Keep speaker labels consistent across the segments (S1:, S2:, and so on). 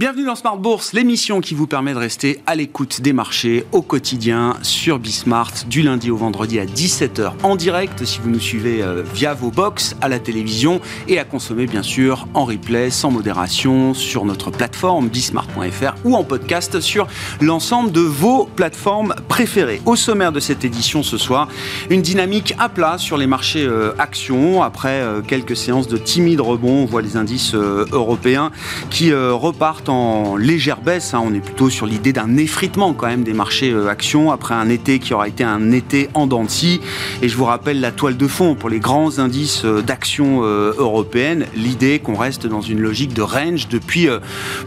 S1: Bienvenue dans Smart Bourse, l'émission qui vous permet de rester à l'écoute des marchés au quotidien sur Bismart du lundi au vendredi à 17h en direct si vous nous suivez euh, via vos box à la télévision et à consommer bien sûr en replay sans modération sur notre plateforme bismart.fr ou en podcast sur l'ensemble de vos plateformes préférées. Au sommaire de cette édition ce soir, une dynamique à plat sur les marchés euh, actions après euh, quelques séances de timide rebond. On voit les indices européens qui repartent en légère baisse. Hein. On est plutôt sur l'idée d'un effritement quand même des marchés euh, actions après un été qui aura été un été en dents Et je vous rappelle la toile de fond pour les grands indices euh, d'actions euh, européennes. L'idée qu'on reste dans une logique de range depuis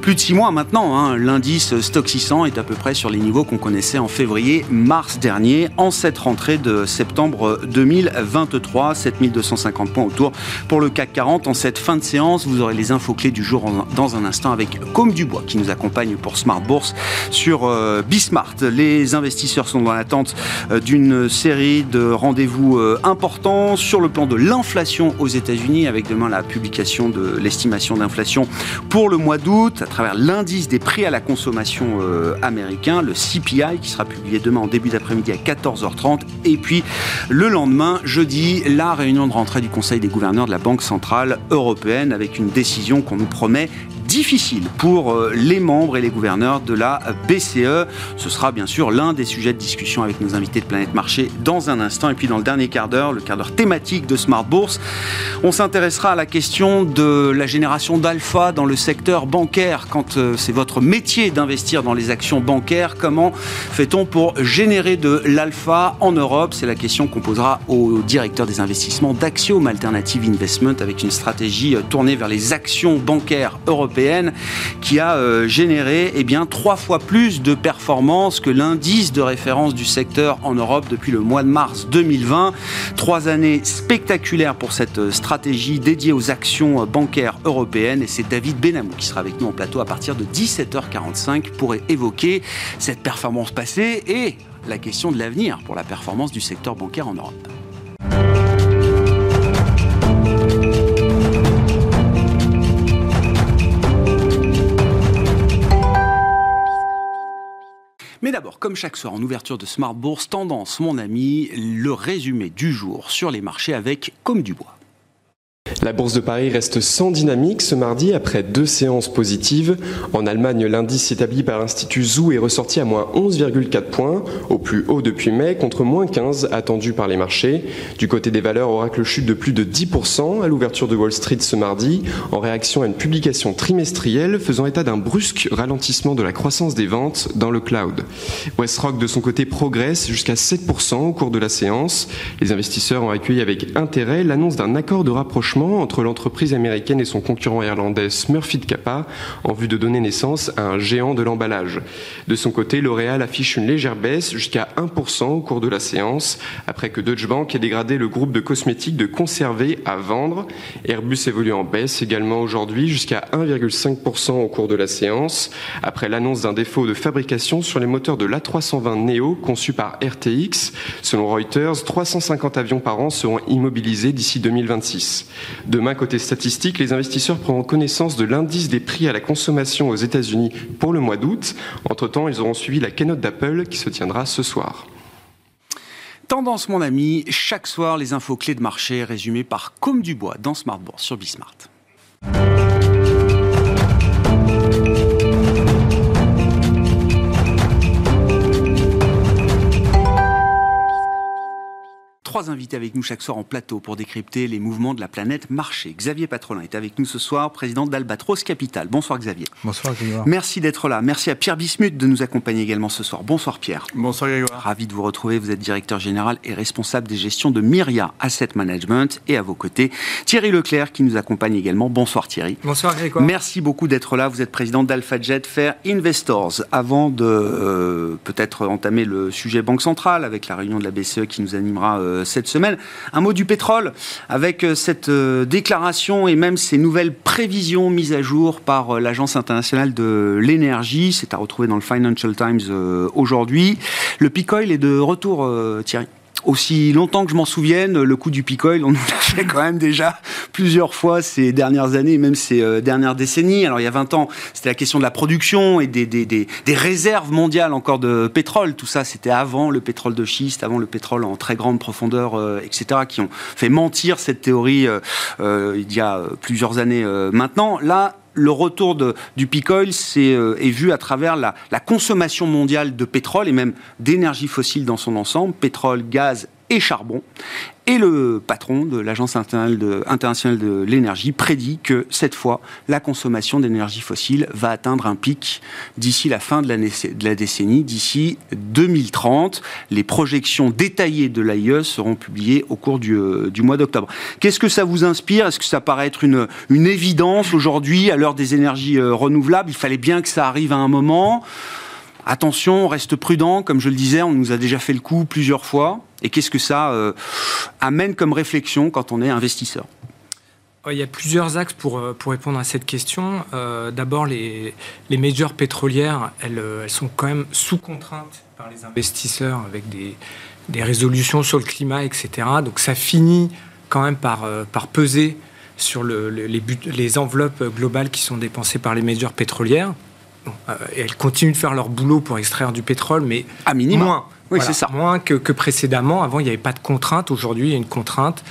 S1: plus de six mois maintenant. Hein. L'indice Stock 600 est à peu près sur les niveaux qu'on connaissait en février-mars dernier, en cette rentrée de septembre 2023. 7250 points autour pour le CAC 40. En cette fin de séance, vous aurez les infos clés du jour dans un instant avec Com Dubois qui nous accompagne pour Smart Bourse sur euh, Bismart. Les investisseurs sont dans l'attente euh, d'une série de rendez-vous euh, importants sur le plan de l'inflation aux États-Unis avec demain la publication de l'estimation d'inflation pour le mois d'août à travers l'indice des prix à la consommation américain, le CPI qui sera publié demain en début d'après-midi à 14h30 et puis le lendemain, jeudi, la réunion de rentrée du Conseil des gouverneurs de la Banque centrale européenne avec une décision qu'on nous promet difficile pour euh, les membres et les gouverneurs de la BCE. Ce sera bien sûr l'un des sujets de discussion avec nos invités de Planète Marché dans un instant. Et puis dans le dernier quart d'heure, le quart d'heure thématique de Smart Bourse, on s'intéressera à la question de la génération d'alpha dans le secteur bancaire. Quand euh, c'est votre métier d'investir dans les actions bancaires, comment fait-on pour générer de l'alpha en Europe? C'est la question qu'on posera au directeur des investissements d'Axiom Alternative Investment avec une stratégie euh, tournée vers les actions bancaires européennes qui a euh, généré eh bien, trois fois plus de performances que l'indice de référence du secteur en Europe depuis le mois de mars 2020. Trois années spectaculaires pour cette euh, stratégie dédiée aux actions euh, bancaires européennes et c'est David Benamou qui sera avec nous en plateau à partir de 17h45 pour évoquer cette performance passée et la question de l'avenir pour la performance du secteur bancaire en Europe. D'abord, comme chaque soir en ouverture de Smart Bourse, tendance, mon ami, le résumé du jour sur les marchés avec Comme du Bois.
S2: La bourse de Paris reste sans dynamique ce mardi après deux séances positives. En Allemagne, l'indice établi par l'Institut Zoo est ressorti à moins 11,4 points, au plus haut depuis mai, contre moins 15 attendu par les marchés. Du côté des valeurs, Oracle chute de plus de 10% à l'ouverture de Wall Street ce mardi, en réaction à une publication trimestrielle faisant état d'un brusque ralentissement de la croissance des ventes dans le cloud. Westrock, de son côté, progresse jusqu'à 7% au cours de la séance. Les investisseurs ont accueilli avec intérêt l'annonce d'un accord de rapprochement entre l'entreprise américaine et son concurrent irlandais Smurfit Kappa en vue de donner naissance à un géant de l'emballage. De son côté, L'Oréal affiche une légère baisse jusqu'à 1% au cours de la séance après que Deutsche Bank ait dégradé le groupe de cosmétiques de conserver à vendre. Airbus évolue en baisse également aujourd'hui jusqu'à 1,5% au cours de la séance après l'annonce d'un défaut de fabrication sur les moteurs de l'A320 Neo conçus par RTX. Selon Reuters, 350 avions par an seront immobilisés d'ici 2026. Demain, côté statistique, les investisseurs prendront connaissance de l'indice des prix à la consommation aux États-Unis pour le mois d'août. Entre-temps, ils auront suivi la keynote d'Apple qui se tiendra ce soir.
S1: Tendance, mon ami, chaque soir, les infos clés de marché résumées par Comme Dubois dans Smart Bourse sur Bismart. Trois invités avec nous chaque soir en plateau pour décrypter les mouvements de la planète marché. Xavier Patrolin est avec nous ce soir, président d'Albatros Capital. Bonsoir Xavier.
S3: Bonsoir Grégoire.
S1: Merci d'être là. Merci à Pierre Bismuth de nous accompagner également ce soir. Bonsoir Pierre.
S3: Bonsoir Grégoire.
S1: Ravi de vous retrouver. Vous êtes directeur général et responsable des gestions de Myria Asset Management. Et à vos côtés, Thierry Leclerc qui nous accompagne également. Bonsoir Thierry.
S3: Bonsoir Grégoire.
S1: Merci beaucoup d'être là. Vous êtes président d'AlphaJet Fair Investors. Avant de euh, peut-être entamer le sujet Banque Centrale avec la réunion de la BCE qui nous animera euh, cette semaine, un mot du pétrole, avec euh, cette euh, déclaration et même ces nouvelles prévisions mises à jour par euh, l'Agence internationale de l'énergie. C'est à retrouver dans le Financial Times aujourd'hui. Le peak oil est de retour, Thierry. Aussi longtemps que je m'en souvienne, le coup du pic oil, on nous l'a fait quand même déjà plusieurs fois ces dernières années, même ces euh, dernières décennies. Alors il y a 20 ans, c'était la question de la production et des, des, des, des réserves mondiales encore de pétrole. Tout ça, c'était avant le pétrole de schiste, avant le pétrole en très grande profondeur, euh, etc., qui ont fait mentir cette théorie euh, il y a plusieurs années maintenant. Là, le retour du peak oil est, est, vu à travers la, la, consommation mondiale de pétrole et même d'énergie fossile dans son ensemble, pétrole, gaz et charbon. Et le patron de l'Agence internationale de l'énergie prédit que cette fois, la consommation d'énergie fossile va atteindre un pic d'ici la fin de la, décennie, d'ici 2030. Les projections détaillées de l'AIE seront publiées au cours du, euh, du mois d'octobre. Qu'est-ce que ça vous inspire? Est-ce que ça paraît être une, une évidence aujourd'hui, à l'heure des énergies euh, renouvelables? Il fallait bien que ça arrive à un moment. Attention, on reste prudent, comme je le disais, on nous a déjà fait le coup plusieurs fois. Et qu'est-ce que ça euh, amène comme réflexion quand on est investisseur?
S3: Il y a plusieurs axes pour, euh, pour répondre à cette question. Euh, d'abord, les, les majors pétrolières, elles, elles, sont quand même sous contrainte par les investisseurs avec des, des, résolutions sur le climat, etc. Donc ça finit quand même par, par peser sur le, les, les enveloppes globales qui sont dépensées par les majors pétrolières. Euh, elles continuent de faire leur boulot pour extraire du pétrole, mais
S1: à minima.
S3: moins.
S1: Oui, c'est ça.
S3: Moins que, que, précédemment. Avant, il n'y avait pas de contrainte. Aujourd'hui, il y a une contrainte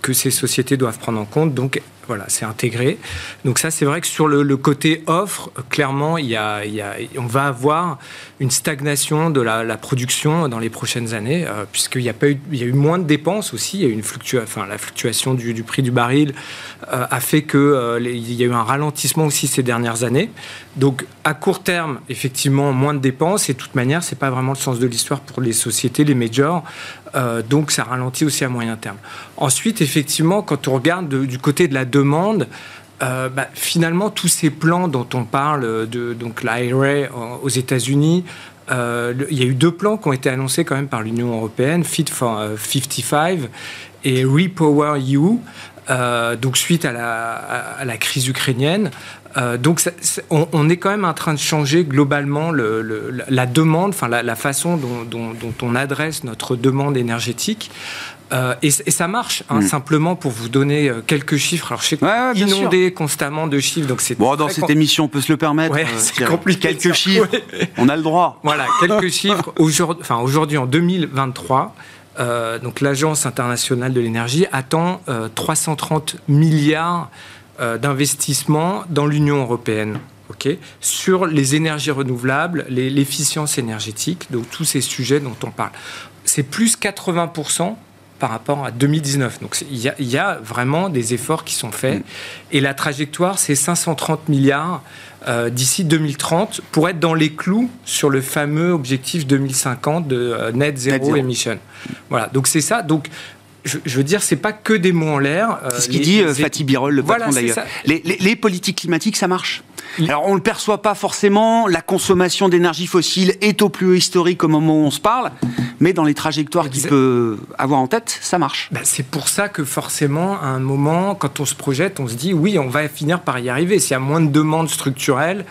S3: que ces sociétés doivent prendre en compte. Donc, voilà, c'est intégré. Donc ça, c'est vrai que sur le, côté offre, clairement, il y, a, il y a, on va avoir une stagnation de la, production dans les prochaines années, euh, puisqu'il y a pas eu, il y a eu moins de dépenses aussi. Il y a une fluctua, enfin, la fluctuation du, prix du baril euh, a fait que euh, y a eu un ralentissement aussi ces dernières années. Donc à court terme, effectivement, moins de dépenses. Et de toute manière, c'est pas vraiment le sens de l'histoire pour les sociétés, les majors. Euh, donc ça ralentit aussi à moyen terme. Ensuite, effectivement, quand on regarde de, du côté de la demande, euh, bah, finalement, tous ces plans dont on parle, de donc l'IRA aux États-Unis, euh, il y a eu deux plans qui ont été annoncés quand même par l'Union européenne, Fit for 55 euh, et Repower EU, donc suite à la, crise ukrainienne. Donc, on, est quand même en train de changer globalement le, le, la demande, enfin la, façon dont, on adresse notre demande énergétique. Euh, et, et, ça marche, hein, mmh. simplement pour vous donner euh, quelques chiffres. Alors, je sais ouais, ouais, inondé sûr. constamment de chiffres, donc c'est
S1: bon. Dans cette com... émission, on peut se le permettre.
S3: Ouais, c'est compliqué.
S1: Quelques chiffres, on a le droit.
S3: Voilà, quelques chiffres. Aujourd'hui, enfin aujourd'hui en 2023. Euh, donc l'Agence internationale de l'énergie attend 330 milliards euh, d'investissement dans l'Union européenne. Okay, sur les énergies renouvelables, l'efficience énergétique, donc tous ces sujets dont on parle. C'est plus 80% par rapport à 2019. Donc il y, y, a vraiment des efforts qui sont faits. Mmh. Et la trajectoire, c'est 530 milliards euh, d'ici 2030 pour être dans les clous sur le fameux objectif 2050 de euh, net zéro émission. Voilà, donc c'est ça. Donc je, je, veux dire, c'est pas que des mots en l'air.
S1: Euh, c'est ce qu'il dit, euh, Fatih Birol, le patron voilà, d'ailleurs. Les, les, les, politiques climatiques, ça marche. Alors, on ne le perçoit pas forcément. La consommation d'énergie fossile est au plus haut historique au moment où on se parle. Mais dans les trajectoires qu'il peut avoir en tête, ça marche.
S3: Ben, c'est pour ça que forcément, à un moment, quand on se projette, on se dit oui, on va finir par y arriver. S'il y a moins de demandes structurelles,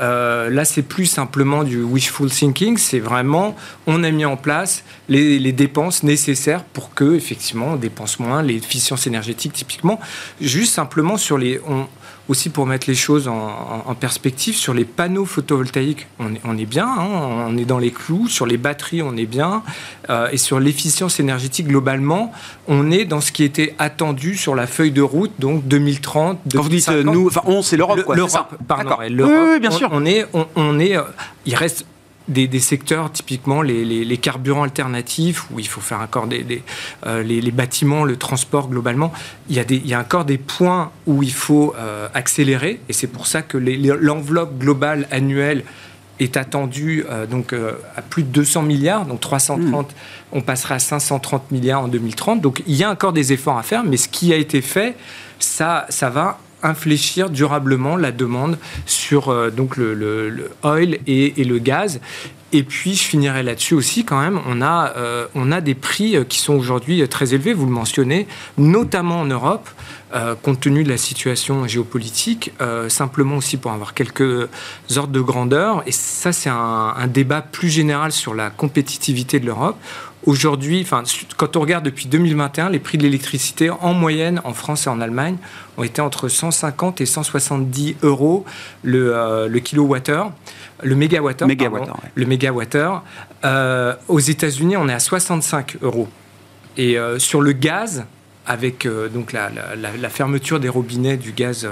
S3: euh, là, c'est plus simplement du wishful thinking. C'est vraiment, on a mis en place les, les dépenses nécessaires pour que, effectivement, on dépense moins, l'efficience énergétique typiquement. Juste simplement sur les. On, aussi pour mettre les choses en, en, en, perspective, sur les panneaux photovoltaïques, on est, on est bien, hein, on est dans les clous, sur les batteries, on est bien, euh, et sur l'efficience énergétique globalement, on est dans ce qui était attendu sur la feuille de route, donc 2030.
S1: Quand vous dites euh, nous, enfin on, c'est l'Europe, quoi.
S3: L'Europe, pardon.
S1: Oui, oui, bien sûr.
S3: On, on est, on, on est, euh, il reste des, des, secteurs, typiquement les, les, les, carburants alternatifs, où il faut faire encore des, des euh, les, les, bâtiments, le transport globalement, il y, a il y a encore des points où il faut euh, accélérer, et c'est pour ça que l'enveloppe globale annuelle est attendue euh, donc, à plus de 200 milliards, donc 330, mmh. on passera à 530 milliards en 2030. Donc il y a encore des efforts à faire, mais ce qui a été fait, ça, ça va infléchir durablement la demande sur euh, donc le, le, oil et, le gaz. Et puis, je finirai là-dessus aussi, quand même, on a, euh, on a des prix qui sont aujourd'hui très élevés, vous le mentionnez, notamment en Europe, euh, compte tenu de la situation géopolitique, euh, simplement aussi pour avoir quelques ordres de grandeur. Et ça, c'est un débat plus général sur la compétitivité de l'Europe Aujourd'hui, enfin, quand on regarde depuis 2021, les prix de l'électricité en moyenne en France et en Allemagne ont été entre 150 et 170 euros le, euh, le kilowattheure, le mégawattheure. Le mégawattheure. Euh, aux États-Unis, on est à 65 euros. Et euh, sur le gaz, avec euh, donc la, fermeture des robinets du gaz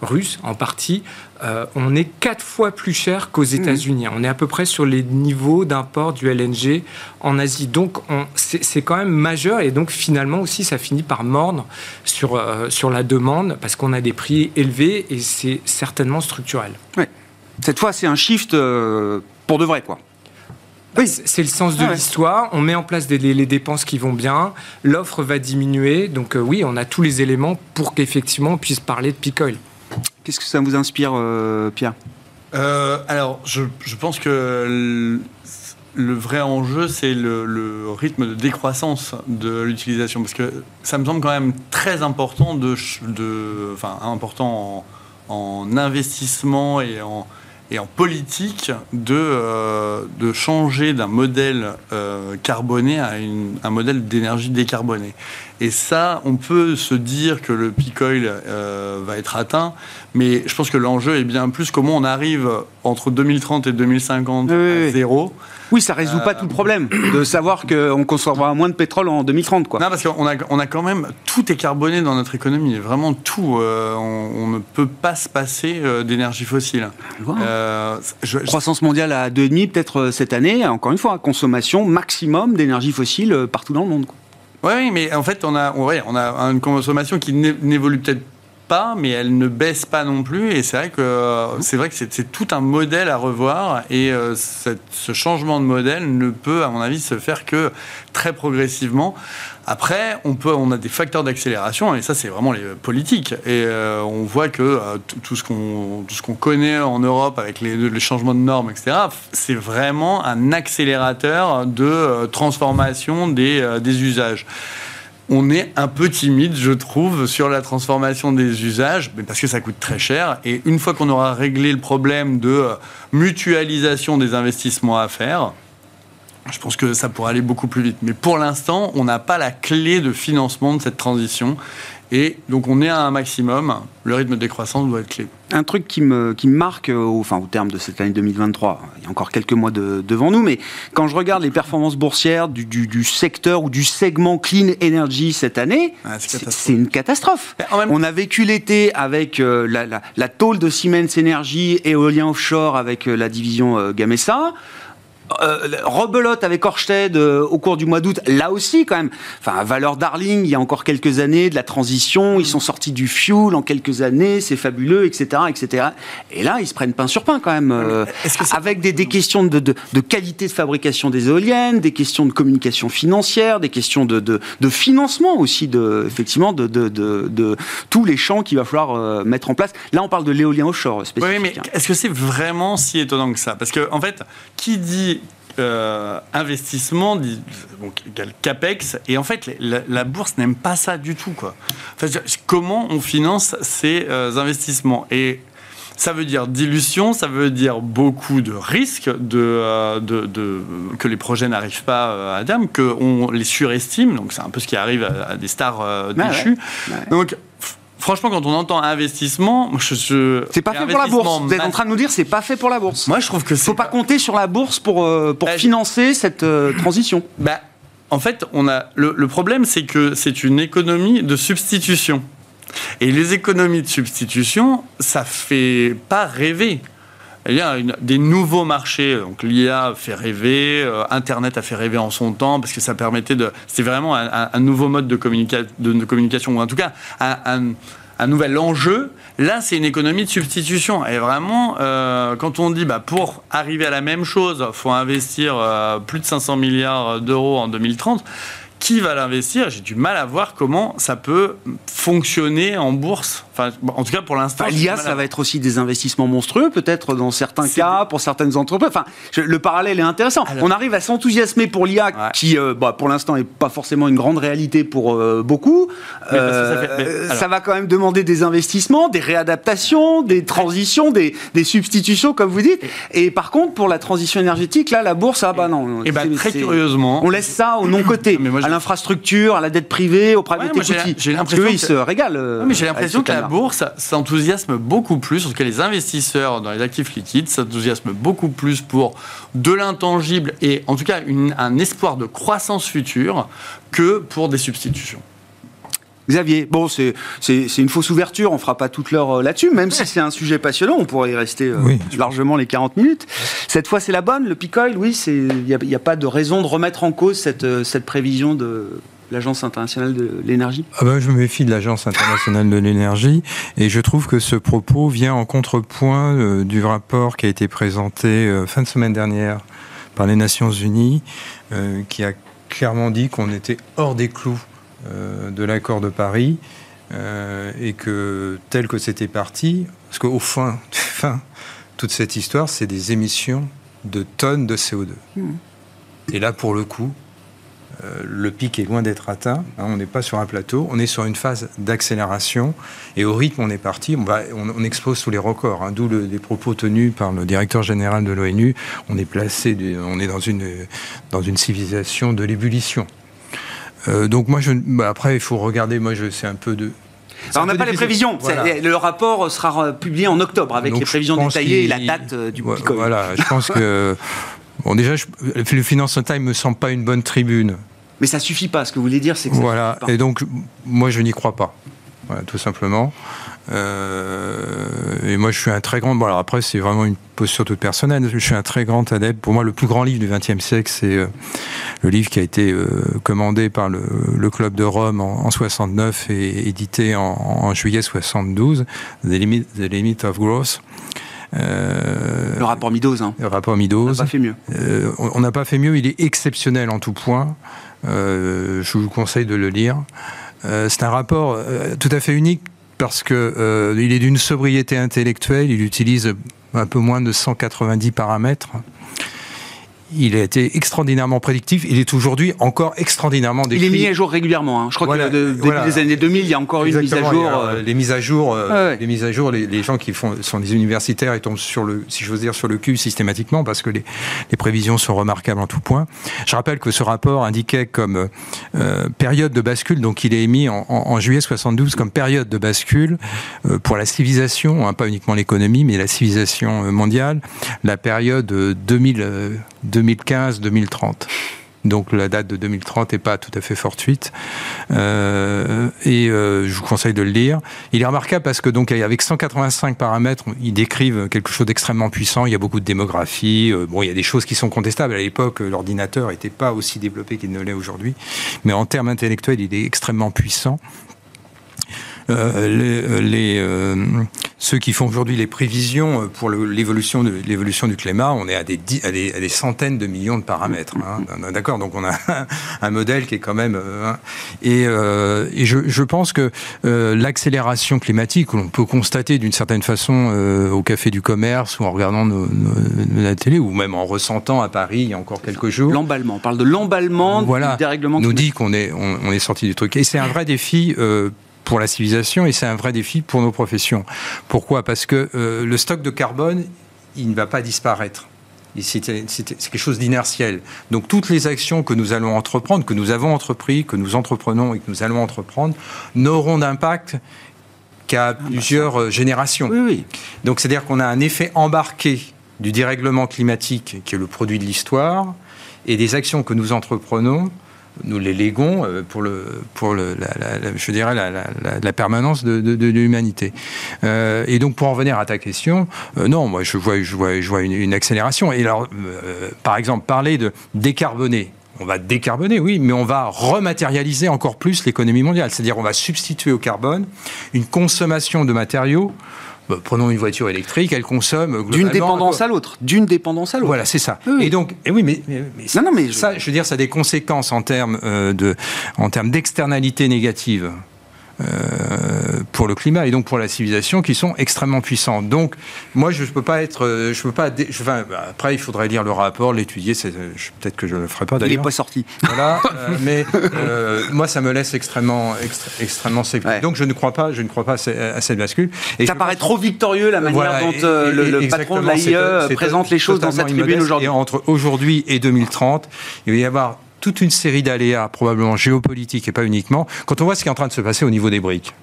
S3: russe en partie, euh, on est quatre fois plus cher qu'aux mmh. États-Unis. On est à peu près sur les niveaux d'import du LNG en Asie. Donc c'est quand même majeur et donc finalement aussi ça finit par mordre sur, sur la demande parce qu'on a des prix élevés et c'est certainement structurel.
S1: Cette fois c'est un shift pour de vrai quoi.
S3: Oui, c'est le sens de ah l'histoire. On met en place des, les, dépenses qui vont bien. L'offre va diminuer. Donc euh, oui, on a tous les éléments pour qu'effectivement on puisse parler de peak oil.
S1: Qu'est-ce que ça vous inspire, euh, Pierre?
S4: Euh, Alors, je, pense que le, vrai enjeu, c'est le, rythme de décroissance de l'utilisation. Parce que ça me semble quand même très important, de, enfin, important en investissement et en et en politique de, euh, de changer d'un modèle carboné à un modèle d'énergie décarbonée. Et ça, on peut se dire que le peak oil euh, va être atteint, mais je pense que l'enjeu est bien plus comment on arrive entre 2030 et 2050 à zéro.
S1: Oui, ça résout pas tout le problème de savoir qu'on consommera moins de pétrole en 2030. Quoi.
S4: Non, parce qu'on a, on a quand même tout est carboné dans notre économie, vraiment tout. Euh, on, ne peut pas se passer euh, d'énergie fossile.
S1: Euh, Croissance mondiale à 2,5 peut-être cette année. Encore une fois, consommation maximum d'énergie fossile partout dans le monde.
S4: Oui, mais en fait, on a, on a une consommation qui n'évolue peut-être mais elle ne baisse pas non plus. Et c'est vrai que c'est vrai que c'est tout un modèle à revoir. Et euh, ce changement de modèle ne peut, à mon avis, se faire que très progressivement. Après, on, peut, on a des facteurs d'accélération, et ça, c'est vraiment les politiques. Et euh, on voit que euh, tout ce qu'on connaît en Europe avec les, les changements de normes, etc., c'est vraiment un accélérateur de transformation des, des usages on est un peu timide, je trouve, sur la transformation des usages, parce que ça coûte très cher. Et une fois qu'on aura réglé le problème de euh, mutualisation des investissements à faire, je pense que ça pourra aller beaucoup plus vite. Mais pour l'instant, on n'a pas la clé de financement de cette transition. Et donc on est à un maximum, le rythme de décroissance doit être clé.
S1: Un truc qui me, qui me marque euh, au, enfin, au terme de cette année 2023, il y a encore quelques mois devant nous, mais quand je regarde les performances boursières du, du, secteur ou du segment clean energy cette année, ah, c'est une catastrophe. On a vécu l'été avec euh, la, la, la, tôle de Siemens Energy, éolien offshore avec euh, la division Gamesa. Euh, rebelote avec Orsted euh, au cours du mois d'août, là aussi quand même. Enfin, valeur darling, il y a encore quelques années, de la transition, ils sont sortis du fuel en quelques années, c'est fabuleux, etc., etc. Et là, ils se prennent pain sur pain quand même, euh, avec des, des, questions de, de, de, qualité de fabrication des éoliennes, des questions de communication financière, des questions de, de financement aussi, de, effectivement, de, tous les champs qu'il va falloir mettre en place. Là, on parle de l'éolien offshore spécifique.
S4: Oui, mais hein. est-ce que c'est vraiment si étonnant que ça? Parce que, en fait, qui dit euh, investissement, donc capex, et en fait la, bourse n'aime pas ça du tout. Quoi. comment on finance ces euh, investissements? Et ça veut dire dilution, ça veut dire beaucoup de risques de, euh, de, que les projets n'arrivent pas à terme, qu'on les surestime, donc c'est un peu ce qui arrive à, des stars déchues. Donc franchement, quand on entend investissement, je,
S1: c'est pas fait pour la bourse. Vous êtes en train de nous dire c'est pas fait pour la bourse.
S4: Moi, je trouve que
S1: c'est faut pas, compter sur la bourse pour euh, pour bah, financer cette euh, transition.
S4: Bah, en fait, on a le, problème, c'est que c'est une économie de substitution. Et les économies de substitution, ça fait pas rêver. Il y a des nouveaux marchés. Donc l'IA fait rêver, euh, Internet a fait rêver en son temps parce que ça permettait de. C'est vraiment un, nouveau mode de, communication ou en tout cas un, nouvel enjeu. Là, c'est une économie de substitution. Et vraiment, euh, quand on dit bah, pour arriver à la même chose, faut investir euh, plus de 500 milliards d'euros en 2030 qui va l'investir? J'ai du mal à voir comment ça peut fonctionner en bourse. Enfin, en tout cas, pour l'instant.
S1: L'IA, ça va être aussi des investissements monstrueux, peut-être dans certains cas, pour certaines entreprises. Enfin, le parallèle est intéressant. On arrive à s'enthousiasmer pour l'IA, qui, euh, bah, pour l'instant, n'est pas forcément une grande réalité pour euh, beaucoup. Euh, ça, va quand même demander des investissements, des réadaptations, des transitions, des, des, substitutions, comme vous dites. Et par contre, pour la transition énergétique, là, la bourse, ah bah non.
S4: Et bah, très curieusement.
S1: On laisse ça au non-côté l'infrastructure, à la dette privée, au private equity. J'ai l'impression se régalent.
S4: Euh, mais j'ai l'impression que la bourse s'enthousiasme beaucoup plus, en tout cas les investisseurs dans les actifs liquides s'enthousiasment beaucoup plus pour de l'intangible et en tout cas un espoir de croissance future que pour des substitutions.
S1: Xavier, bon, c'est une fausse ouverture, on fera pas toute l'heure euh, là-dessus, même si c'est un sujet passionnant, on pourrait y rester euh, largement les 40 minutes. Cette fois, c'est la bonne, le Picoil, oui, il n'y a, pas de raison de remettre en cause cette, euh, cette prévision de l'Agence internationale de l'énergie?
S5: Ah ben, Je me méfie de l'Agence internationale de l'énergie et je trouve que ce propos vient en contrepoint du rapport qui a été présenté fin de semaine dernière par les Nations Unies, qui a clairement dit qu'on était hors des clous euh, de l'accord de Paris euh, et que tel que c'était parti, parce qu'au fin, fin, toute cette histoire, c'est des émissions de tonnes de CO2. Hmm. Et là, pour le coup, euh, le pic est loin d'être atteint. Hein, on n'est pas sur un plateau, on est sur une phase d'accélération. Et au rythme, on est parti. On, va, on, explose tous les records. Hein, D'où les propos tenus par le directeur général de l'ONU. On est placé, on est dans une, dans une civilisation de l'ébullition. Euh, donc moi, je, bah, après, il faut regarder. Moi, je c'est un peu de.
S1: on n'a pas les prévisions. Le rapport sera publié en octobre avec les prévisions détaillées et la date euh, du
S5: voilà, Voilà, je pense que. Bon, déjà, le Financial Times me semble pas une bonne tribune.
S1: Mais ça suffit pas. Ce que vous voulez dire, c'est que.
S5: voilà. Et donc, moi, je n'y crois pas. Voilà, tout simplement. Euh, et moi, je suis un très grand. Bon, alors après, c'est vraiment une posture toute personnelle. Je suis un très grand adepte. Pour moi, le plus grand livre du XXe siècle, c'est euh, le livre qui a été euh, commandé par le, le, Club de Rome en, en 69 et édité en, en, juillet 72, The Limit, The Limit of Growth.
S1: Euh, le rapport Midos. Hein.
S5: Le rapport Midos. On n'a
S1: pas fait mieux.
S5: Euh, on n'a pas fait mieux. Il est exceptionnel en tout point. Euh, je vous conseille de le lire. c'est un rapport tout à fait unique parce que euh, il est d'une sobriété intellectuelle, il utilise un peu moins de 190 paramètres il a été extraordinairement prédictif. Il est aujourd'hui encore extraordinairement décrit.
S1: Il est mis à jour régulièrement. Hein. Je crois que depuis les années 2000, il y a encore une mise à jour.
S5: Euh, les mises à jour, euh, les mises à jour, les, gens qui font, sont des universitaires, ils tombent sur le, si j'ose dire, sur le cul systématiquement parce que les, les, prévisions sont remarquables en tout point. Je rappelle que ce rapport indiquait comme euh, période de bascule, donc il est émis en, en, juillet 72 comme période de bascule pour la civilisation, hein, pas uniquement l'économie, mais la civilisation mondiale, la période 2000. 2015-2030. Donc la date de 2030 n'est pas tout à fait fortuite. Euh, et euh, je vous conseille de le lire. Il est remarquable parce que donc avec 185 paramètres, ils décrivent quelque chose d'extrêmement puissant. Il y a beaucoup de démographie. Euh, bon, il y a des choses qui sont contestables. À l'époque, l'ordinateur n'était pas aussi développé qu'il ne l'est aujourd'hui. Mais en termes intellectuels, il est extrêmement puissant. Euh, les, euh, ceux qui font aujourd'hui les prévisions pour l'évolution de l'évolution du climat, on est à des, à des, à des, centaines de millions de paramètres. Hein. D'accord, donc on a un modèle qui est quand même. Euh, hein. et, et je, je, pense que l'accélération climatique, on peut constater d'une certaine façon au café du commerce ou en regardant la télé ou même en ressentant à Paris il y a encore quelques jours.
S1: L'emballement, on parle de l'emballement
S5: voilà,
S1: du dérèglement
S5: nous dit qu'on est on, on, est sorti du truc et c'est un vrai défi pour la civilisation et c'est un vrai défi pour nos professions. Pourquoi? Parce que euh, le stock de carbone, il ne va pas disparaître. C'est quelque chose d'inertiel. Donc toutes les actions que nous allons entreprendre, que nous avons entrepris, que nous entreprenons et que nous allons entreprendre, n'auront d'impact qu'à ah, bah plusieurs euh, générations.
S1: Oui, oui.
S5: Donc c'est-à-dire qu'on a un effet embarqué du dérèglement climatique qui est le produit de l'histoire et des actions que nous entreprenons nous les léguons euh, pour, le, pour le, la, je dirais la, permanence de, de, l'humanité. Euh, et donc pour en revenir à ta question, euh, non, moi je vois, je vois, je vois une, accélération. Et alors, par exemple, parler de décarboner. On va décarboner, oui, mais on va rematérialiser encore plus l'économie mondiale. C'est-à-dire on va substituer au carbone une consommation de matériaux bah, prenons une voiture électrique, elle consomme
S1: d'une dépendance à l'autre, d'une dépendance à l'autre.
S5: Voilà, c'est ça. Et donc, et oui, mais, non, non, mais ça, je... veux dire, ça a des conséquences en termes euh, de, en termes d'externalités négatives. Euh, pour le climat et donc pour la civilisation qui sont extrêmement puissantes. Donc, moi, je ne peux pas être. Euh, je peux pas. Je, enfin, après, il faudrait lire le rapport, l'étudier. Peut-être que je ne le ferai pas d'ailleurs.
S1: Il n'est pas sorti.
S5: Voilà. euh, mais euh, moi, ça me laisse extrêmement, extrêmement sceptique. Donc, je ne crois pas, je ne crois pas à cette bascule.
S1: Et ça paraît trop victorieux la manière voilà, dont et, le, le patron de l'AIE présente les choses dans cette tribune aujourd'hui.
S5: Entre aujourd'hui et 2030, il va y avoir toute une série d'aléas, probablement géopolitiques et pas uniquement, quand on voit ce qui est en train de se passer au niveau des briques.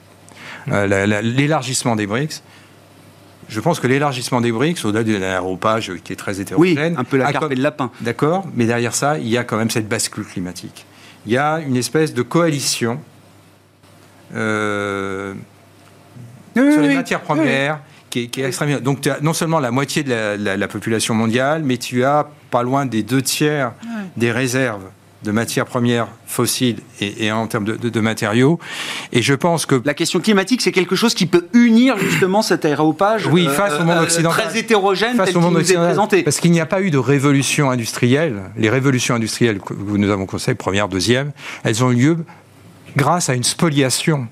S5: Euh, l'élargissement des BRICS, je pense que l'élargissement des BRICS, au-delà de l'aéropage qui est très hétérogène.
S1: Oui, un peu la carpe et le lapin.
S5: D'accord, mais derrière ça, il y a quand même cette bascule climatique. Il y a une espèce de coalition euh, oui, sur les oui, matières premières. Qui est, qui est, extrêmement. Donc, tu as non seulement la moitié de la, la, la, population mondiale, mais tu as pas loin des deux tiers des réserves de matières premières fossiles et, et en termes de, de, de, matériaux. Et je pense que
S1: la question climatique, c'est quelque chose qui peut unir justement cet aéropage.
S5: Oui, face euh, au monde occidental,
S1: très hétérogène,
S5: face
S1: tel
S5: au monde
S1: nous est présenté.
S5: Parce qu'il n'y a pas eu de révolution industrielle. Les révolutions industrielles que nous avons conseillées, première, deuxième, elles ont eu lieu grâce à une spoliation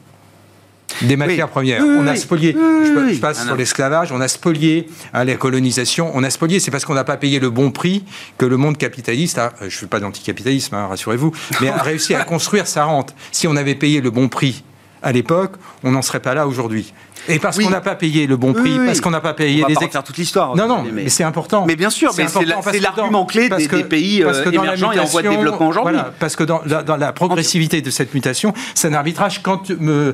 S5: des matières
S1: oui.
S5: premières.
S1: Oui,
S5: on a spolié,
S1: Oui,
S5: je, passe
S1: ah,
S5: sur l'esclavage, on a spolié à la colonisation, on a spolié, c'est parce qu'on n'a pas payé le bon prix que le monde capitaliste a, je ne fais pas d'anticapitalisme, hein, rassurez-vous, mais a réussi à construire sa rente. Si on avait payé le bon prix à l'époque, on n'en serait pas là aujourd'hui. Et parce
S1: Oui.
S5: qu'on n'a pas payé le bon prix,
S1: Oui, oui.
S5: parce qu'on n'a pas payé
S1: On va
S5: les
S1: pas refaire toute l'histoire.
S5: Non, non,
S1: mais,
S5: mais c'est important.
S1: mais bien sûr, c'est l'argument clé
S5: parce
S1: des, pays
S5: parce
S1: euh,
S5: que dans la
S1: émergents et en voie de développement aujourd'hui.
S5: voilà, parce que dans la, dans la progressivité de cette mutation, c'est un arbitrage quand, me,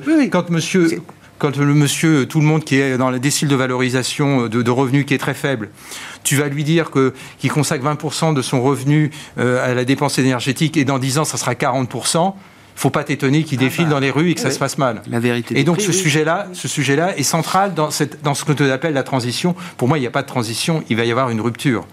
S5: monsieur. Quand le monsieur, tout le monde qui est dans la décile de valorisation de, de revenus qui est très faible, tu vas lui dire que qu'il consacre 20% de son revenu euh, à la dépense énergétique et dans 10 ans ça sera 40%. Faut pas t'étonner qu'il défile
S1: bah,
S5: dans les rues et que ça se passe mal.
S1: La vérité.
S5: Et donc
S1: prix,
S5: ce
S1: oui.
S5: sujet-là, ce sujet-là est central dans, cette, dans ce que tu appelles la transition. Pour moi, il n'y a pas de transition, il va y avoir une rupture.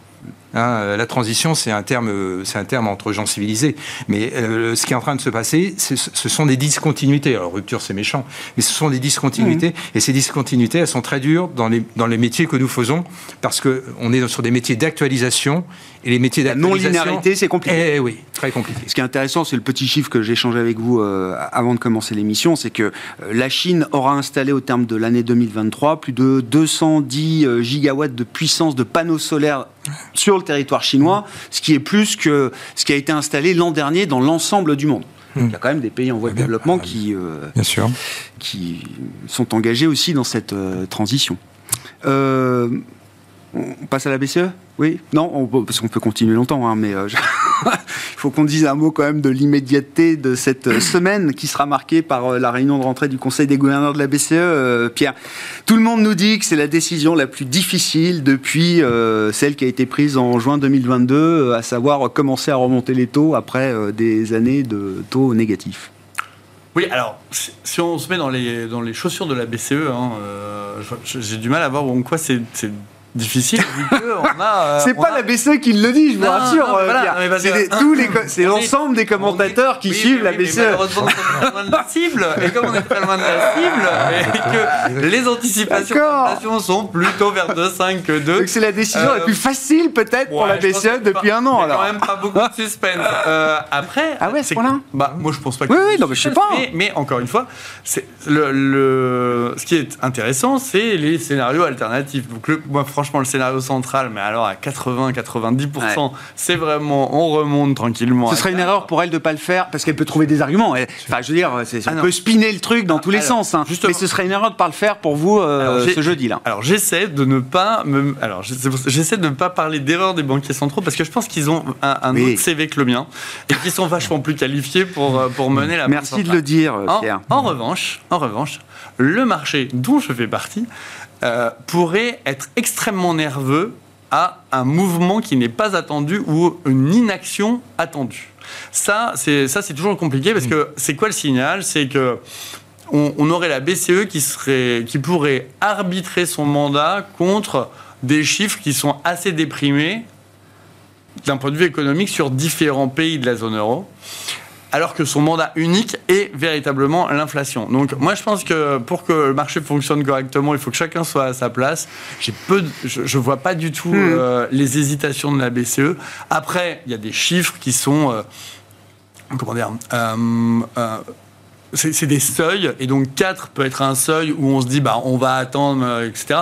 S5: Hein, euh, la transition, c'est un terme, euh, c'est un terme entre gens civilisés. Mais euh, ce qui est en train de se passer, ce sont des discontinuités. Alors rupture, c'est méchant, mais ce sont des discontinuités.
S1: Mmh.
S5: Et ces discontinuités, elles sont très dures dans les dans les métiers que nous faisons, parce que on est sur des métiers d'actualisation et les métiers
S1: La non-linéarité, c'est compliqué.
S5: Eh oui, très compliqué.
S1: Ce qui est intéressant, c'est le petit chiffre que j'ai échangé avec vous euh, avant de commencer l'émission, c'est que euh, la Chine aura installé au terme de l'année 2023 plus de 210 euh, gigawatts de puissance de panneaux solaires sur le territoire chinois, ce qui est plus que ce qui a été installé l'an dernier dans l'ensemble du monde. Il y a quand même des pays en voie de
S5: Bien,
S1: développement
S5: bah,
S1: qui,
S5: Bien sûr.
S1: qui sont engagés aussi dans cette transition. Euh, on passe à la BCE Oui Non Parce qu'on peut continuer longtemps, hein, mais euh, il faut qu'on dise un mot quand même de l'immédiateté de cette euh, semaine qui sera marquée par euh, la réunion de rentrée du Conseil des gouverneurs de la BCE. Pierre, tout le monde nous dit que c'est la décision la plus difficile depuis celle qui a été prise en juin 2022, euh, à savoir commencer à remonter les taux après des années de taux négatifs.
S4: Oui, alors, si on se met dans les, chaussures de la BCE, hein, j'ai du mal à voir en quoi c'est difficile, vu qu'on a... euh,
S1: C'est
S4: on
S1: pas
S4: a-
S1: la BCE qui le dit, je vous
S4: Non,
S1: rassure.
S4: non,
S1: euh,
S4: voilà, non,
S1: c'est tous les
S4: on est-
S1: l'ensemble des commentateurs
S4: on est-
S1: qui
S4: oui,
S1: suivent
S4: oui,
S1: la BCE.
S4: malheureusement, sommes très loin de la cible. Et comme on est très loin de la cible, et que les anticipations sont plutôt vers 2,5 que 2.
S1: Donc c'est la décision
S4: Euh,
S1: la plus facile peut-être pour la BCE
S4: que
S1: depuis
S4: pas-
S1: un an.
S4: Il y a
S1: Alors.
S4: quand même pas beaucoup de suspense. Euh, après.
S1: Ah ouais, ce
S4: c'est
S1: point-là
S4: Bah, moi, je pense pas que.
S1: Oui, oui, non, mais je sais pas.
S4: Mais, mais encore une fois, c'est le, le- ce qui est intéressant, c'est les scénarios alternatifs. Donc, le- moi, franchement, le scénario central, mais alors à 80-90%, c'est vraiment, on remonte tranquillement.
S1: Ce serait une erreur pour elle de pas le faire parce qu'elle peut trouver des arguments. Elle- Enfin, je veux dire, c'est-
S4: Ah
S1: on peut spinner le truc dans tous les sens. hein.
S4: justement.
S1: Mais ce serait une erreur de pas le faire pour vous euh,
S4: Alors,
S1: ce jeudi-là.
S4: Alors j'essaie de ne pas me, alors j'essaie de ne pas parler d'erreur des banquiers centraux parce que je pense qu'ils ont un, un
S1: Oui.
S4: autre CV que le mien et qu'ils sont vachement plus qualifiés pour euh, pour mener la
S1: Merci de
S4: centrale.
S1: le dire, euh,
S4: En,
S1: Pierre.
S4: en revanche, en revanche, le marché dont je fais partie euh, pourrait être extrêmement nerveux à un mouvement qui n'est pas attendu ou une inaction attendue. Ça, c'est ça, c'est toujours compliqué parce que c'est quoi le signal? C'est que on, on aurait la BCE qui serait, qui pourrait arbitrer son mandat contre des chiffres qui sont assez déprimés d'un point de vue économique sur différents pays de la zone euro. Alors que son mandat unique est véritablement l'inflation. Donc moi je pense que pour que le marché fonctionne correctement, il faut que chacun soit à sa place. J'ai peu, je, ne vois pas du tout hmm. euh, les hésitations de la BCE. Après, il y a des chiffres qui sont euh, comment dire c'est des seuils, et donc 4 peut être un seuil où on se dit, bah, on va attendre, etc.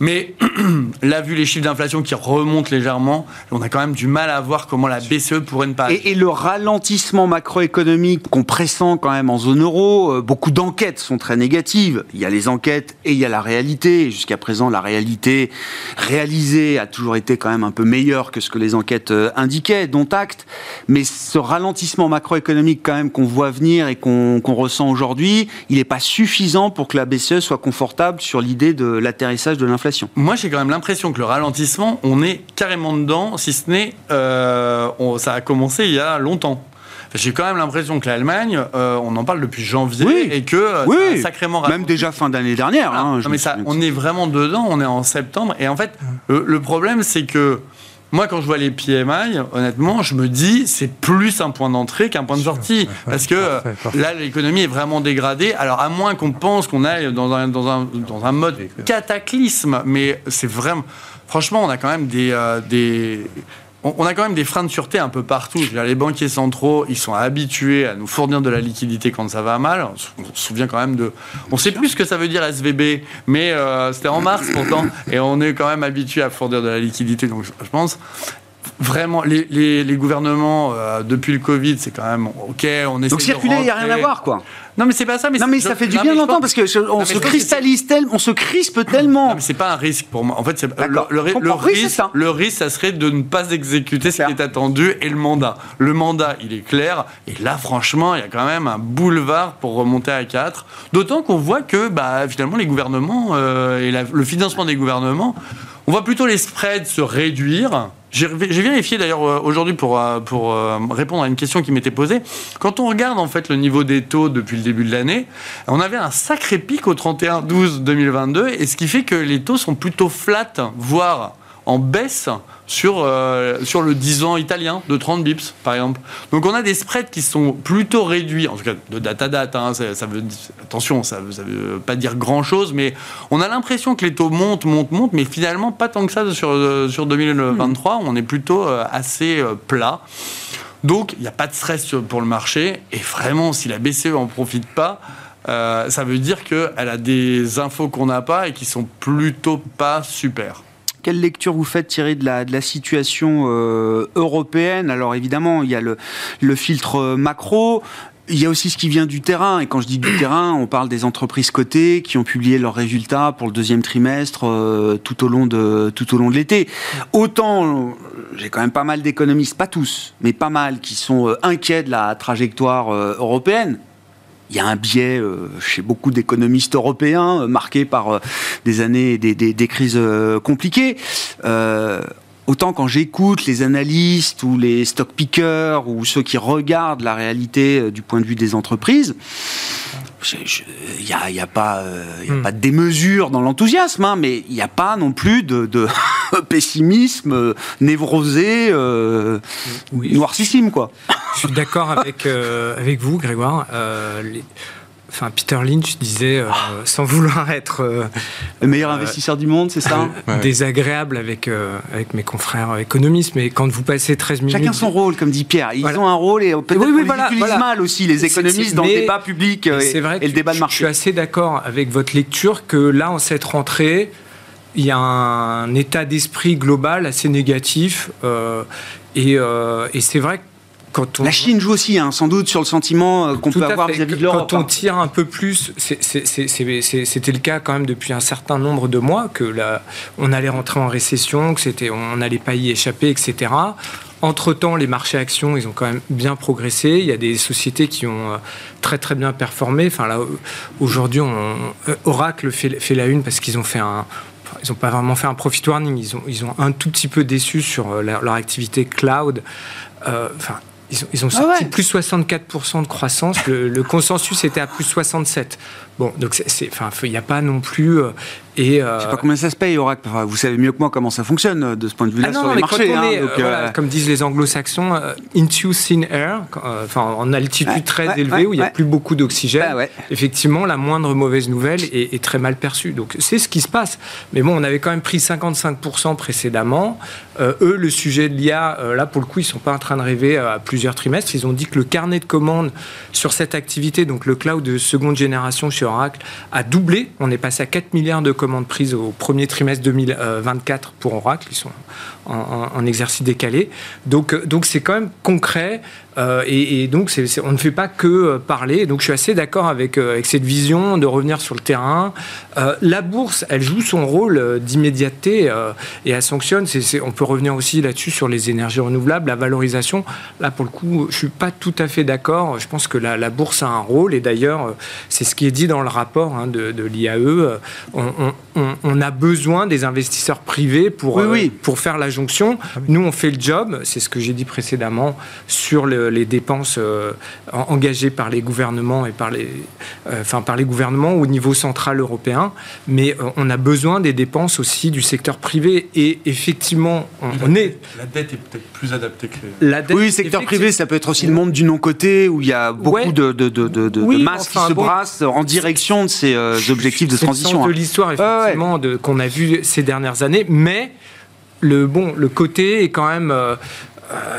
S4: Mais là, vu les chiffres d'inflation qui remontent légèrement, on a quand même du mal à voir comment la BCE pourrait ne pas.
S1: Et, et le ralentissement macroéconomique qu'on pressent quand même en zone euro, euh, beaucoup d'enquêtes sont très négatives. Il y a les enquêtes et il y a la réalité. Jusqu'à présent, la réalité réalisée a toujours été quand même un peu meilleure que ce que les enquêtes euh, indiquaient, dont acte. Mais ce ralentissement macroéconomique quand même qu'on voit venir et qu'on ressent aujourd'hui, il n'est pas suffisant pour que la BCE soit confortable sur l'idée de l'atterrissage de l'inflation.
S4: Moi, j'ai quand même l'impression que le ralentissement, on est carrément dedans, si ce n'est, euh, ça a commencé il y a longtemps. J'ai quand même l'impression que l'Allemagne, euh, on en parle depuis janvier et que euh,
S1: oui. sacrément Même déjà fin d'année dernière. Hein,
S4: non, mais ça, on est vraiment dedans, on est en septembre. Et en fait, le problème, c'est que moi, quand je vois les PMI, honnêtement, je me dis c'est plus un point d'entrée qu'un point de sortie. parce que là, l'économie est vraiment dégradée. Alors, à moins qu'on pense qu'on aille dans un, dans, un, dans un mode cataclysme, mais c'est vraiment. Franchement, on a quand même des, euh, des on, a quand même des freins de sûreté un peu partout. les banquiers centraux, ils sont habitués à nous fournir de la liquidité quand ça va mal. On, se souvient quand même de. On sait plus ce que ça veut dire SVB, mais euh, c'était en mars pourtant, et on est quand même habitué à fournir de la liquidité. Donc je pense vraiment, les, gouvernements, euh, depuis le Covid, c'est quand même OK, on essaie
S1: Donc circuler, il n'y a rien à voir, quoi.
S4: Non, mais c'est pas ça. Mais
S1: non, mais ça fait du bien d'entendre parce que on se cristallise tellement, on se crispe tellement.
S4: Non, mais c'est pas un risque pour moi. En fait, le, le, risque, ça. le risque, ça serait de ne pas exécuter ce qui est attendu et le mandat. Le mandat, il est clair. Et là, franchement, il y a quand même un boulevard pour remonter à 4. D'autant qu'on voit que, bah, finalement, les gouvernements euh, et le financement des gouvernements, on voit plutôt les spreads se réduire j'ai vérifié d'ailleurs euh, aujourd'hui pour, euh, euh, répondre à une question qui m'était posée. Quand on regarde en fait le niveau des taux depuis le début de l'année, on avait un sacré pic au 31-12-2022 et ce qui fait que les taux sont plutôt flats, voire en baisse sur, euh, sur le 10 ans italien de 30 bips, par exemple. Donc on a des spreads qui sont plutôt réduits, en tout cas de date à date. Hein, ça, veut, attention, ça ne veut pas dire grand-chose, mais on a l'impression que les taux montent, montent, montent, mais finalement pas tant que ça sur, euh, sur 2023. On est plutôt euh, assez plat. Donc il n'y a pas de stress pour le marché. Et vraiment, si la BCE en profite pas, ça veut dire qu'elle a des infos qu'on n'a pas et qui sont plutôt pas super.
S1: Quelle lecture vous faites tirer de la, situation euh, européenne? Alors évidemment, il y a le, le filtre macro, il y a aussi ce qui vient du terrain, et quand je dis du terrain, on parle des entreprises cotées qui ont publié leurs résultats pour le deuxième trimestre euh, tout au long de tout au long de l'été. Autant j'ai quand même pas mal d'économistes, pas tous, mais pas mal, qui sont euh, inquiets de la trajectoire européenne il y a un biais euh, chez beaucoup d'économistes européens euh, marqué par euh, des années, des, des, crises compliquées. autant quand j'écoute les analystes ou les stock pickers ou ceux qui regardent la réalité du point de vue des entreprises, il n'y a, y a, pas, y a hmm. pas de démesure dans l'enthousiasme, hein, mais il n'y a pas non plus de, de pessimisme névrosé, noircissime, quoi.
S3: Je suis d'accord avec, euh, avec vous, Grégoire. Euh, enfin, Peter Lynch disait, euh, sans vouloir être
S1: le meilleur investisseur du monde, c'est ça
S3: Désagréable avec avec mes confrères économistes, mais quand vous passez 13 minutes,
S1: chacun son rôle, comme dit Pierre. Ils ont un rôle et peut-être oui, oui, voilà, mal aussi les économistes dans le débat public et, vrai et le débat de marché.
S3: Je suis assez d'accord avec votre lecture que là, en cette rentrée, il y a un état d'esprit global assez négatif. et, et c'est vrai que
S1: la Chine joue aussi, hein, sans doute, sur le sentiment euh, qu'on peut avoir vis-à-vis de l'Europe.
S3: Quand on tire un peu plus, c'était le cas quand même depuis un certain nombre de mois, que là, on allait rentrer en récession, que c'était, on n'allait pas y échapper, etc. Entre-temps, les marchés actions, ils ont quand même bien progressé. Il y a des sociétés qui ont euh, très très bien performé. Enfin là, aujourd'hui, euh, Oracle fait, fait la une parce qu'ils ont fait un, ils n'ont pas vraiment fait un profit warning, ils ont, ils ont un tout petit peu déçu sur leur, activité cloud. enfin, ils ont, ils ah sorti plus 64% de croissance. Le, consensus était à plus 67. Bon, donc c'est, enfin, il n'y a pas non plus. Euh,
S1: Et, euh... Je sais pas combien ça se paye, Oracle. Enfin, vous savez mieux que moi comment ça fonctionne euh, de ce point de vue-là
S3: ah
S1: sur les marchés. Hein, donc,
S3: voilà, comme disent les anglo-saxons, into thin air, enfin, en altitude très élevée où il n'y a plus beaucoup d'oxygène. Bah, effectivement, la moindre mauvaise nouvelle est, est très mal perçue. Donc c'est ce qui se passe. Mais bon, on avait quand même pris 55% précédemment. eux, le sujet de l'IA, là pour le coup, ils sont pas en train de rêver à plusieurs trimestres. Ils ont dit que le carnet de commandes sur cette activité, donc le cloud de seconde génération chez Oracle, a doublé. On est passé à 4 milliards de commandes prises au premier trimestre 2024 pour Oracle. Ils sont en, exercice décalé. Donc, donc c'est quand même concret. Euh, et, donc, on ne fait pas que euh, parler. Donc, je suis assez d'accord avec, euh, avec cette vision de revenir sur le terrain. la bourse, elle joue son rôle d'immédiateté et elle sanctionne. on peut revenir aussi là-dessus sur les énergies renouvelables, la valorisation. Là, pour le coup, je suis pas tout à fait d'accord. Je pense que la, bourse a un rôle et d'ailleurs, c'est ce qui est dit dans le rapport hein, de, l'IAE. A besoin des investisseurs privés pour, pour faire la jonction. Nous, on fait le job. C'est ce que j'ai dit précédemment sur le les dépenses euh, engagées par les gouvernements et par les, euh, enfin, par les gouvernements au niveau central européen, mais euh, on a besoin des dépenses aussi du secteur privé. Et effectivement, on, est.
S4: La dette est peut-être plus adaptée que.
S1: La dette, oui, secteur privé, ça peut être aussi le monde du non-côté où il y a beaucoup de, de, de, de, masses qui se brassent en direction de ces objectifs de transition.
S3: C'est de hein. l'histoire, effectivement, qu'on a vu ces dernières années, mais le bon, le côté est quand même euh,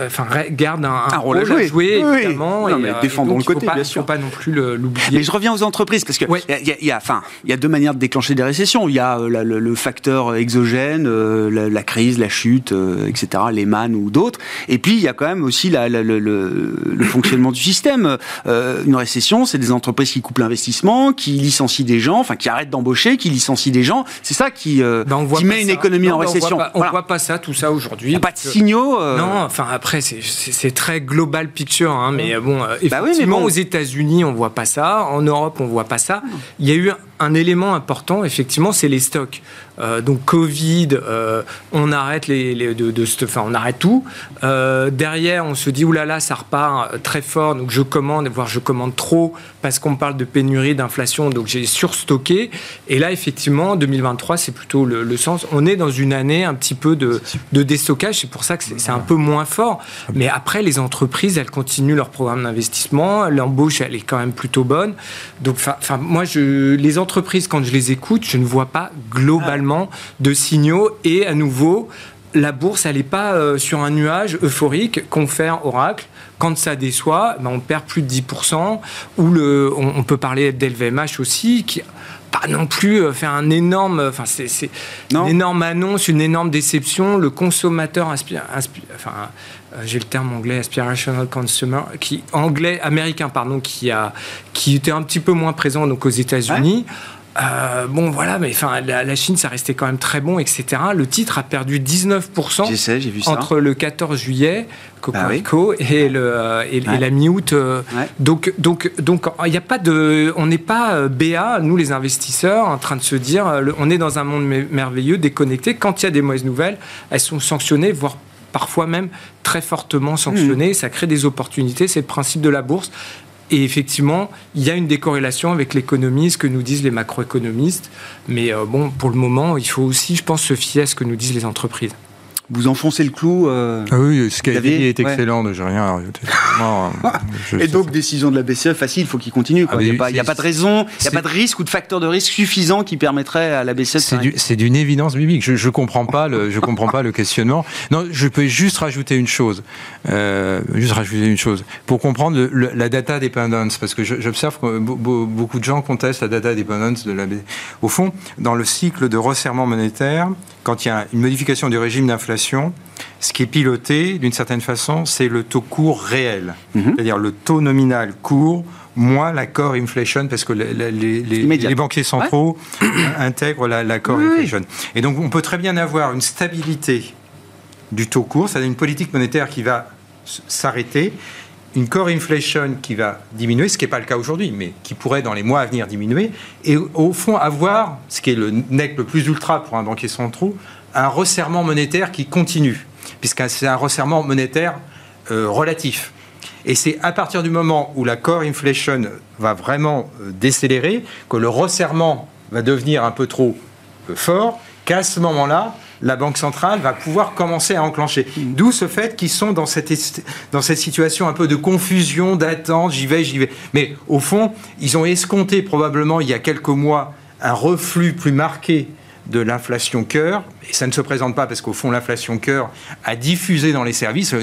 S3: enfin, garde un, rôle, à jouer, évidemment.
S1: et, mais euh, défendons le côté, bien sûr.
S3: pas non plus l'oublier.
S1: Mais je reviens aux entreprises, parce qu'il il y, a, enfin, il y a deux manières de déclencher des récessions. Il y a euh, le, facteur exogène, la, crise, la chute, etc., les mannes ou d'autres. Et puis, il y a quand même aussi la, le, fonctionnement du système. une récession, c'est des entreprises qui coupent l'investissement, qui licencient des gens, enfin, qui arrêtent d'embaucher, qui licencient des gens. C'est ça qui, ben, qui met une économie en récession.
S3: On voit, voit pas ça, tout ça aujourd'hui. Il n'y
S1: a pas de signaux.
S3: Non, Enfin, après, c'est très global picture, hein, mais bon, euh, bah effectivement, aux États-Unis, on voit pas ça. En Europe, on voit pas ça. Il y a eu un élément important, effectivement, c'est les stocks. Euh, donc Covid, euh, on arrête les, de, enfin, on arrête tout. Euh, derrière, on se dit oulala, là là, ça repart très fort, donc je commande, voire je commande trop parce qu'on parle de pénurie, d'inflation, donc j'ai surstocké. Et là, effectivement, 2023, c'est plutôt le, sens. On est dans une année un petit peu de, de déstockage, c'est pour ça que c'est un peu moins fort. Mais après, les entreprises, elles continuent leur programme d'investissement, l'embauche, elle est quand même plutôt bonne. Donc, enfin, moi, je, les entreprises, quand je les écoute, je ne vois pas globalement de signaux et à nouveau, la bourse, elle n'est pas euh, sur un nuage euphorique, confère Oracle. Quand ça déçoit, ben on perd plus de 10%. Ou le, on, peut parler d'LVMH aussi, qui pas non plus euh, fait un énorme, enfin c'est une énorme annonce, une énorme déception. Le consommateur enfin euh, j'ai le terme anglais aspirational consumer, qui anglais américain pardon, qui a qui était un petit peu moins présent donc aux États-Unis. Euh, bon, voilà, mais enfin, la, Chine, ça restait quand même très bon, etc. Le titre a perdu 19% entre le 14 juillet, bah et, le, euh, et, la mi-août. Euh. Donc, donc, donc, il n'y a pas de, on n'est pas BA, nous les investisseurs, en train de se dire, on est dans un monde merveilleux, déconnecté. Quand il y a des mauvaises nouvelles, elles sont sanctionnées, voire parfois même très fortement sanctionnées. Mmh. Ça crée des opportunités. C'est le principe de la bourse. Et effectivement, il y a une décorrélation avec l'économie, ce que nous disent les macroéconomistes. Mais euh, bon, pour le moment, il faut aussi, je pense, se fier à ce que nous disent les entreprises
S1: vous enfoncez le clou. Euh,
S5: ah oui, ce qui a été dit est excellent, ouais. j'ai rien à rajouter.
S1: Euh, et donc, décision de la BCE facile, il faut qu'il continue. Ah il n'y a, pas de raison, il n'y a pas de risque ou de facteur de risque suffisant qui permettrait à la BCE
S5: de C'est d'une évidence biblique. Je ne comprends, pas le, je comprends pas le questionnement. Non, je peux juste rajouter une chose. Euh, juste rajouter une chose. Pour comprendre la data dependence, parce que j'observe que beaucoup de gens contestent la data dependence de la BCE. Au fond, dans le cycle de resserrement monétaire, quand il y a une modification du régime d'inflation, ce qui est piloté, d'une certaine façon, c'est le taux court réel. Mhm. C'est-à-dire le taux nominal court moins la core inflation, parce que les, banquiers centraux intègrent la, core inflation. Et donc, on peut très bien avoir une stabilité du taux court, c'est-à-dire une politique monétaire qui va s'arrêter, une core inflation qui va diminuer, ce qui n'est pas le cas aujourd'hui, mais qui pourrait dans les mois à venir diminuer, et au fond avoir, ce qui est le nec le plus ultra pour un banquier central, un resserrement monétaire qui continue, puisque c'est un resserrement monétaire euh, relatif. Et c'est à partir du moment où la core inflation va vraiment euh, décélérer que le resserrement va devenir un peu trop fort qu'à ce moment-là, la Banque centrale va pouvoir commencer à enclencher. D'où ce fait qu'ils sont dans cette, dans cette situation un peu de confusion, d'attente, j'y vais, j'y vais. Mais au fond, ils ont escompté probablement il y a quelques mois un reflux plus marqué de l'inflation cœur, et ça ne se présente pas parce qu'au fond l'inflation cœur a diffusé dans les services.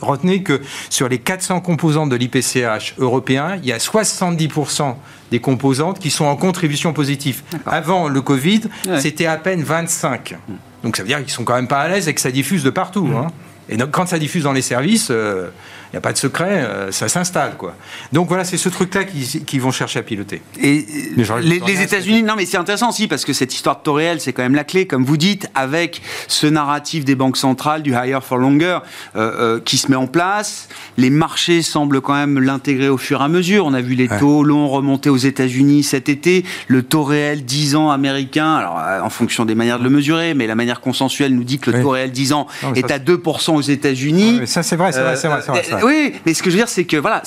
S5: Retenez que sur les 400 composantes de l'IPCH européen, il y a 70% des composantes qui sont en contribution positive. Avant le Covid, c'était à peine 25. Donc ça veut dire qu'ils sont quand même pas à l'aise et que ça diffuse de partout. Mm. Hein. Et donc quand ça diffuse dans les services, euh, il n'y a pas de secret, euh, ça s'installe. quoi. Donc voilà, c'est ce truc-là qu'ils vont chercher à piloter.
S1: Et les, États-Unis, non mais c'est intéressant aussi, parce que cette histoire de taux réel, c'est quand même la clé, comme vous dites, avec ce narratif des banques centrales, du higher for longer, euh, euh, qui se met en place. Les marchés semblent quand même l'intégrer au fur et à mesure. On a vu les taux longs remonter aux États-Unis cet été, le taux réel 10 ans américain, alors en fonction des manières de le mesurer, mais la manière consensuelle nous dit que le taux réel 10 ans est à 2% aux États-Unis.
S5: ça c'est vrai, c'est vrai, c'est
S1: vrai. Oui, mais ce que je veux dire, c'est que voilà,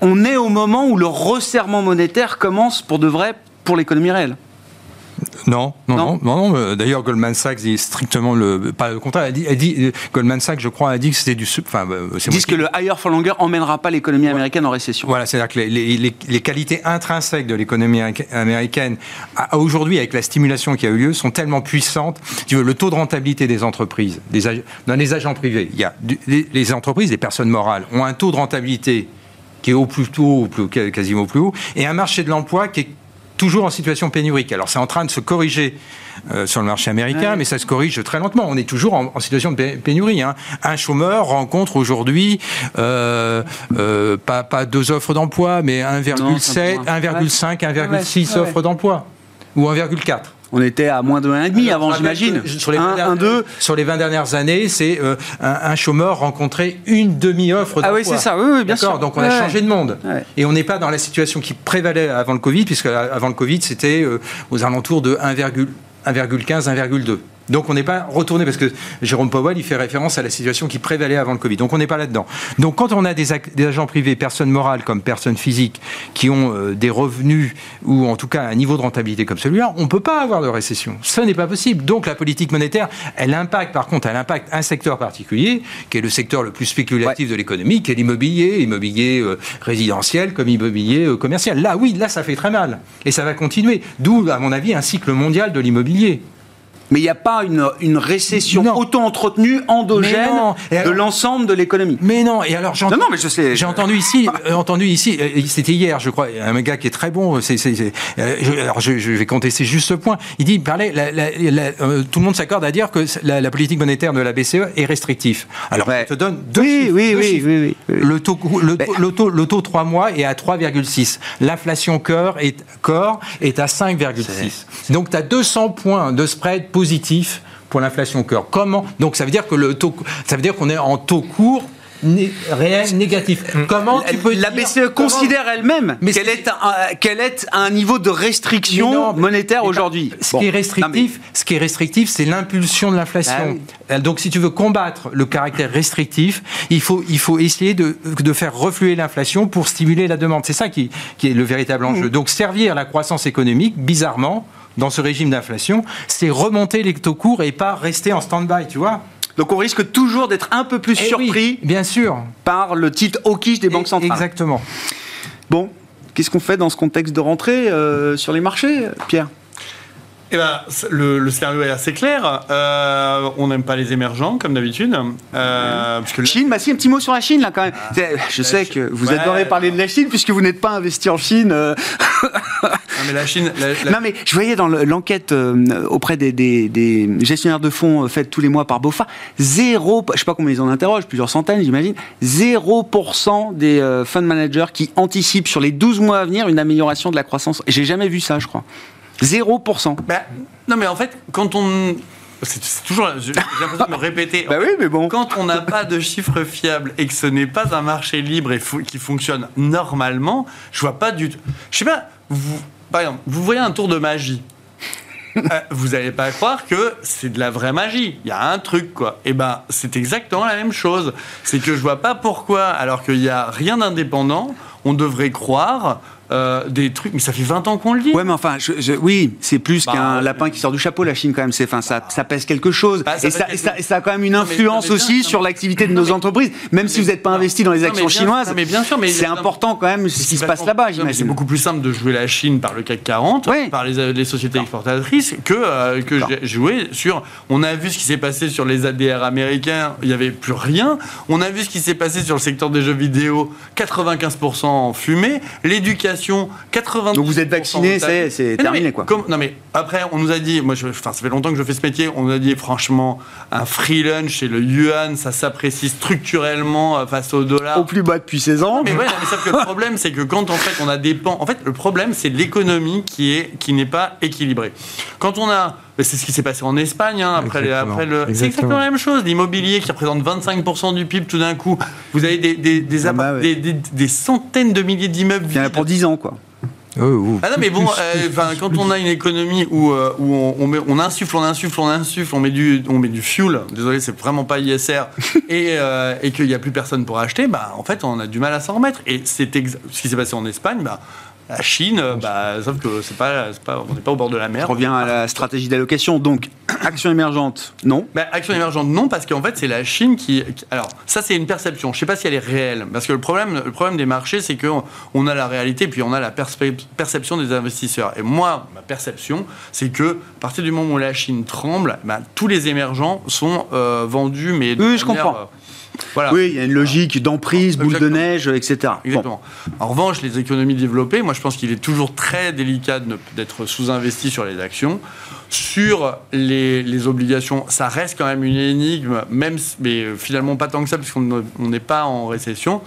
S1: on est au moment où le resserrement monétaire commence pour de vrai pour l'économie réelle.
S5: Non, non, non, non. D'ailleurs, Goldman Sachs dit strictement le, pas le contraire. Elle dit, Goldman Sachs, je crois, a dit que c'était du.
S1: Enfin, euh, Ils disent que le higher for longer emmènera pas l'économie américaine en récession.
S5: Voilà, c'est-à-dire que les, les, qualités intrinsèques de l'économie américaine, aujourd'hui, avec la stimulation qui a eu lieu, sont tellement puissantes. Tu veux, le taux de rentabilité des entreprises, des, dans les agents privés, il y a les, entreprises, les personnes morales, ont un taux de rentabilité qui est au plus tôt, quasiment au plus haut, et un marché de l'emploi qui est toujours en situation pénurique. Alors c'est en train de se corriger euh, sur le marché américain, mais ça se corrige très lentement. On est toujours en, situation de pénurie. Hein. Un chômeur rencontre aujourd'hui euh, euh, pas, pas deux offres d'emploi, mais 1,7, 1,5, 1,6 offres d'emploi ou 1,4.
S1: On était à moins de 1,5 avant, j'imagine.
S5: Sur, les 1, 2. sur les 20 dernières années, c'est euh, un, chômeur rencontrer une demi-offre
S1: d'emploi. Ah oui, c'est ça, oui, bien sûr.
S5: Donc on a changé de monde. Et on n'est pas dans la situation qui prévalait avant le Covid, puisque avant le Covid, c'était euh, aux alentours de 1,15, 1,2. Donc on n'est pas retourné, parce que Jérôme Powell, il fait référence à la situation qui prévalait avant le Covid. Donc on n'est pas là-dedans. Donc quand on a des, agents privés, personnes morales comme personnes physiques, qui ont euh, des revenus, ou en tout cas un niveau de rentabilité comme celui-là, on ne peut pas avoir de récession. Ce n'est pas possible. Donc la politique monétaire, elle impacte, par contre, elle impacte un secteur particulier, qui est le secteur le plus spéculatif de l'économie, qui est l'immobilier, immobilier euh, résidentiel comme immobilier euh, commercial. Là, oui, là, ça fait très mal. Et ça va continuer. D'où, à mon avis, un cycle mondial de l'immobilier
S1: mais il n'y a pas une, une récession auto-entretenue, endogène de l'ensemble de l'économie.
S5: Mais non, et alors j'entends, non, mais je sais. J'ai entendu ici, euh, entendu ici, euh, c'était hier, je crois, un gars qui est très bon. C'est, euh, alors je, vais contester juste ce point. Il dit, il parlait, tout le monde s'accorde à dire que la, politique monétaire de la BCE est restrictive. Alors je te donne deux
S1: oui, oui, oui, oui,
S5: Le taux, le, taux, le, taux, 3 mois est à 3,6. L'inflation corps est, corps est à 5,6. Donc tu as 200 points de spread positif pour l'inflation cœur. Comment Donc ça veut dire que le taux, ça veut dire qu'on est en taux court réel négatif.
S1: Mm. Comment tu peux la BCE considère elle-même qu'elle est, qu'elle est à un niveau de restriction monétaire aujourd'hui.
S5: Ce, qui est restrictif, ce qui est restrictif, c'est l'impulsion de l'inflation. Ah Donc, si tu veux combattre le caractère restrictif, il faut, il faut essayer de, de faire refluer l'inflation pour stimuler la demande. C'est ça qui, qui est le véritable enjeu. Mm. Donc, servir la croissance économique, bizarrement, dans ce régime d'inflation, c'est remonter les taux courts et pas rester en stand-by, tu vois
S1: donc on risque toujours d'être un peu plus eh surpris
S5: bien sûr.
S1: par le titre hawkish des banques centrales.
S5: Exactement.
S1: Bon, qu'est-ce qu'on fait dans ce contexte de rentrée euh, sur les marchés, Pierre?
S4: Eh ben, le, scénario est assez clair. Euh, on n'aime pas les émergents, comme d'habitude.
S1: Euh, Chine, bah si, un petit mot sur la Chine, là, quand même. Ah, je sais que vous adorez parler de la Chine, puisque vous n'êtes pas investi en Chine. Euh.
S4: non, mais la Chine...
S1: Non, mais je voyais dans l'enquête euh, auprès des, gestionnaires de fonds faite tous les mois par BOFA, zéro, je sais pas combien ils en interrogent, plusieurs centaines, j'imagine, 0% des fund managers qui anticipent sur les 12 mois à venir une amélioration de la croissance. J'ai jamais vu ça, je crois. 0%.
S4: Bah, non, mais en fait, quand on. C'est toujours. J'ai l'impression de me répéter.
S1: bah oui, mais bon.
S4: Quand on n'a pas de chiffres fiables et que ce n'est pas un marché libre et qui fonctionne normalement, je vois pas du tout. Je sais pas, vous, par exemple, vous voyez un tour de magie. Euh, vous n'allez pas croire que c'est de la vraie magie. Il y a un truc, quoi. Et eh ben, c'est exactement la même chose. C'est que je vois pas pourquoi, alors qu'il n'y a rien d'indépendant, on devrait croire euh, des trucs, mais ça fait 20 ans qu'on le dit.
S1: Ouais, mais enfin, je, je- oui, c'est plus
S4: Bah,
S1: qu'un
S4: ouais.
S1: lapin qui sort du chapeau, la Chine, quand même. Enfin, ça, ça pèse quelque chose.
S4: Bah, ça
S1: et, ça,
S4: quelque
S1: et ça- et ça a quand même une influence
S4: bien,
S1: aussi sur l'activité de nos
S4: mais-
S1: entreprises. Même si vous n'êtes pas investi dans les actions
S4: bien-
S1: chinoises,
S4: non, mais bien sûr, mais
S1: c'est important quand même ce qui se passe là-bas,
S4: C'est beaucoup plus simple de jouer la Chine par le CAC 40,
S1: Ouais.
S4: par les, les sociétés exportatrices, que, euh, que jouer sur. On a vu ce qui s'est passé sur les ADR américains, il n'y avait plus rien. On a vu ce qui s'est passé sur le secteur des jeux vidéo, 95% en fumée. L'éducation, 80%.
S1: Donc vous êtes vacciné, c'est- terminé,
S4: mais
S1: quoi.
S4: comme- non, mais après, on nous a dit, moi, je, enfin, ça fait longtemps que je fais ce métier, on nous a dit, franchement, un free lunch et le yuan, ça s'apprécie structurellement euh, face au dollar.
S1: Au plus bas depuis 16 ans.
S4: Mais ouais, non, mais sauf que le problème, c'est que quand en fait on a des pans, en fait le problème c'est l'économie qui est qui n'est pas équilibrée. Quand on a, c'est ce qui s'est passé en Espagne hein, après, les-
S5: Exactement.
S4: après le, c'est
S5: Exactement.
S4: la même chose. L'immobilier qui représente 25% du PIB tout d'un coup, vous avez des des, des,
S1: Ah bah ouais.
S4: des, des- des centaines de milliers d'immeubles.
S1: Il y en a pour 10 ans, quoi.
S5: Oh, oh.
S4: Ah non mais bon, euh, quand on a une économie où, euh, où on, on met- on insuffle, on insuffle, on insuffle, on met du, on met du fuel. Désolé, c'est vraiment pas ISR et, euh, et qu'il n'y a plus personne pour acheter, bah en fait on a du mal à s'en remettre. Et c'est ce qui s'est passé en Espagne, bah la Chine, euh, bah sauf que c'est pas, c'est pas, on n'est pas au bord de la mer.
S1: reviens à la stratégie d'allocation. Donc, action émergente, non.
S4: Bah, action émergente, non, parce qu'en fait, c'est la Chine qui. qui- Alors, ça, c'est une perception. Je ne sais pas si elle est réelle. Parce que le problème, le problème des marchés, c'est qu'on on a la réalité, puis on a la perception des investisseurs. Et moi, ma perception, c'est que à partir du moment où la Chine tremble, bah, tous les émergents sont euh, vendus, mais. de
S1: Oui, je
S4: manière,
S1: comprends.
S4: Voilà.
S1: Oui, il y a une logique d'emprise, boule de neige, etc. Bon.
S4: Exactement. En revanche, les économies développées, moi je pense qu'il est toujours très délicat d'être sous-investi sur les actions. Sur les, les obligations, ça reste quand même une énigme, même, mais finalement pas tant que ça, puisqu'on ne- on n'est pas en récession.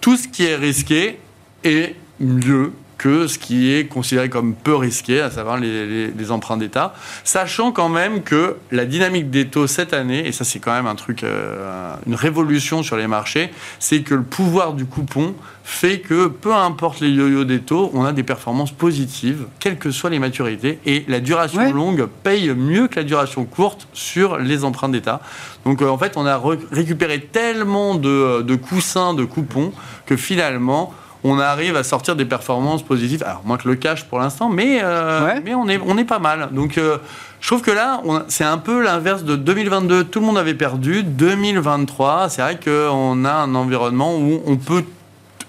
S4: Tout ce qui est risqué est mieux que ce qui est considéré comme peu risqué, à savoir les, les- les emprunts d'État, sachant quand même que la dynamique des taux cette année, et ça c'est quand même un truc, euh, une révolution sur les marchés, c'est que le pouvoir du coupon fait que peu importe les yo-yo des taux, on a des performances positives, quelles que soient les maturités, et la duration
S1: Ouais.
S4: longue paye mieux que la duration courte sur les emprunts d'État. Donc euh, en fait, on a récupéré tellement de, de coussins, de coupons, que finalement, on arrive à sortir des performances positives. Alors moins que le cash pour l'instant, mais, euh,
S1: Ouais.
S4: mais on, est, on est pas mal. Donc euh, je trouve que là, c'est un peu l'inverse de 2022. Tout le monde avait perdu. 2023, c'est vrai qu'on a un environnement où on peut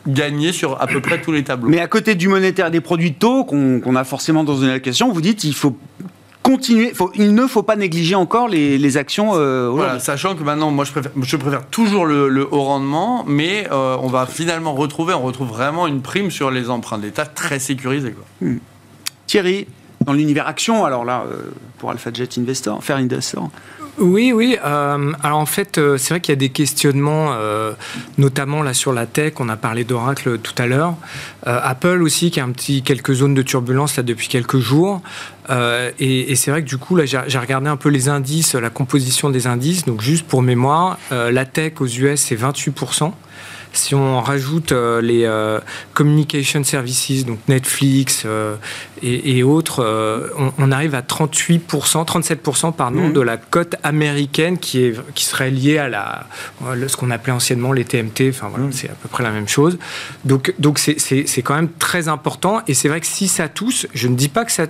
S4: gagner sur à peu près tous les tableaux.
S1: Mais à côté du monétaire des produits de taux qu'on qu'on a forcément dans une allocation, vous dites il faut continuer, faut- il ne faut pas négliger encore les, les actions euh,
S4: Voilà, sachant que maintenant, moi, je préfère, je préfère toujours le, le haut rendement, mais euh, on va finalement retrouver, on retrouve vraiment une prime sur les emprunts d'État très sécurisés. Quoi.
S1: Thierry, dans l'univers action, alors là, euh, pour AlphaJet Investor, faire Investor,
S3: Oui, oui. euh, alors en fait, euh, c'est vrai qu'il y a des questionnements, euh, notamment là sur la tech. On a parlé d'Oracle tout à l'heure. Apple aussi, qui a un petit quelques zones de turbulence là depuis quelques jours. Et c'est vrai que du coup, là, j'ai regardé un peu les indices, la composition des indices. Donc juste pour mémoire, la tech aux US c'est 28 si on rajoute euh, les euh, communication services, donc Netflix euh, et, et autres, on, on arrive à 38%, 37% pardon,
S1: Mhm.
S3: de la cote américaine qui, est, qui serait liée à la, ce qu'on appelait anciennement les TMT. Enfin voilà, c'est à peu près la même chose. Donc donc c'est- c'est c'est quand même très important. Et c'est vrai que si ça tousse, je ne dis pas que ça,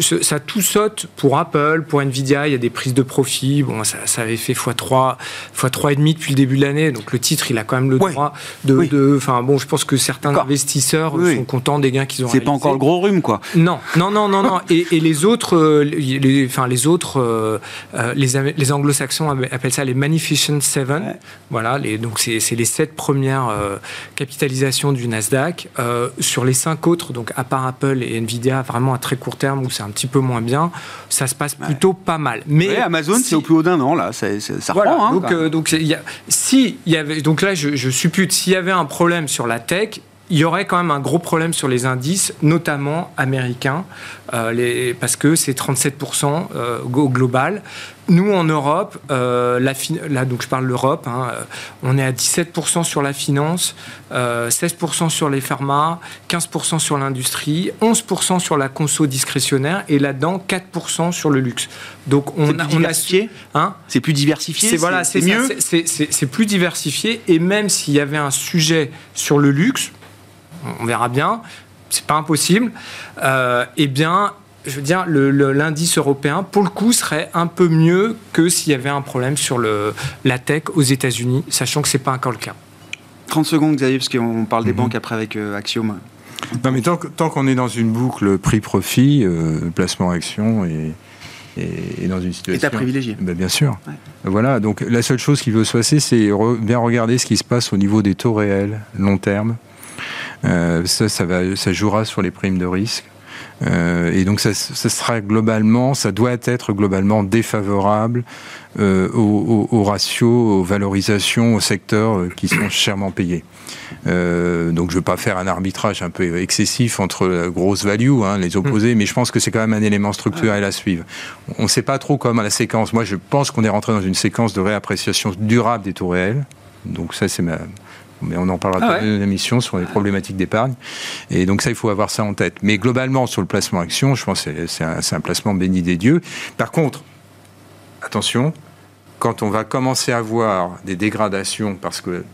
S3: ça ça tout saute pour Apple, pour Nvidia, il y a des prises de profit. Bon, ça, ça avait fait x3, x3,5 depuis le début de l'année. Donc le titre, il a quand même le
S1: Ouais.
S3: droit de.
S1: Oui.
S3: de- Enfin bon, je pense que certains investisseurs
S1: Oui.
S3: sont contents des gains qu'ils ont
S1: c'est pas encore le gros rhume, quoi.
S3: Non, non, non, non, non. Et, et les autres, euh, les, les- enfin les autres, euh, euh, les, les Anglo-Saxons appe- appellent ça les Magnificent Seven.
S1: Ouais.
S3: Voilà, les, donc c'est les sept premières euh, capitalisations du Nasdaq. Euh, sur les cinq autres, donc à part Apple et Nvidia, vraiment à très court terme où c'est un petit peu moins bien, ça se passe plutôt pas mal. Mais
S1: Ouais, Amazon,
S3: si-
S1: c'est au plus haut d'un an, là, ça, ça, ça
S3: voilà,
S1: reprend. hein,
S3: donc, donc y a, si il y avait, donc là, je, je suppute, s'il y avait un problème sur la tech, il y aurait quand même un gros problème sur les indices, notamment américains, euh, les, parce que c'est 37% euh, au global. Nous, en Europe, euh, la fin- là, donc je parle de l'Europe, hein, euh, on est à 17% sur la finance, euh, 16% sur les pharma, 15% sur l'industrie, 11% sur la conso discrétionnaire et là-dedans 4% sur le luxe. Donc on
S1: C'est
S3: a,
S1: plus
S3: on a
S1: diversifié
S3: hein,
S1: C'est plus diversifié
S3: c'est voilà, c'est
S1: mieux.
S3: c'est plus diversifié et même s'il y avait un sujet sur le luxe, on verra bien.
S6: c'est pas impossible, eh bien, je veux dire, l'indice européen, pour le coup, serait un peu mieux que s'il y avait un problème sur le, la tech aux États-Unis, sachant que ce n'est pas encore le cas.
S1: 30 secondes, Xavier, parce qu'on parle des mhm. banques après avec euh, Axiom.
S5: Non, mais tant, qu'on est dans une boucle prix-profit, euh, placement action et, et, dans une situation.
S1: État privilégié.
S5: Ben, bien sûr. Voilà, donc la seule chose qui veut se passer, c'est bien regarder ce qui se passe au niveau des taux réels, long terme. Euh, ça, ça, va, ça jouera sur les primes de risque. Euh, et donc ça, ça, sera globalement, ça doit être globalement défavorable euh, aux, aux, ratios, aux valorisations, aux secteurs qui sont chèrement payés. Euh, donc je ne veux pas faire un arbitrage un peu excessif entre la grosse value, hein, les opposés, mais je pense que c'est quand même un élément structurel à suivre. On ne sait pas trop comment la séquence. Moi, je pense qu'on est rentré dans une séquence de réappréciation durable des taux réels. Donc ça, c'est ma, mais on en parlera ah dans une émission sur les problématiques d'épargne. Et donc ça, il faut avoir ça en tête. Mais globalement, sur le placement action, je pense que c'est un, un, placement béni des dieux. Par contre, attention, quand on va commencer à voir des dégradations, parce que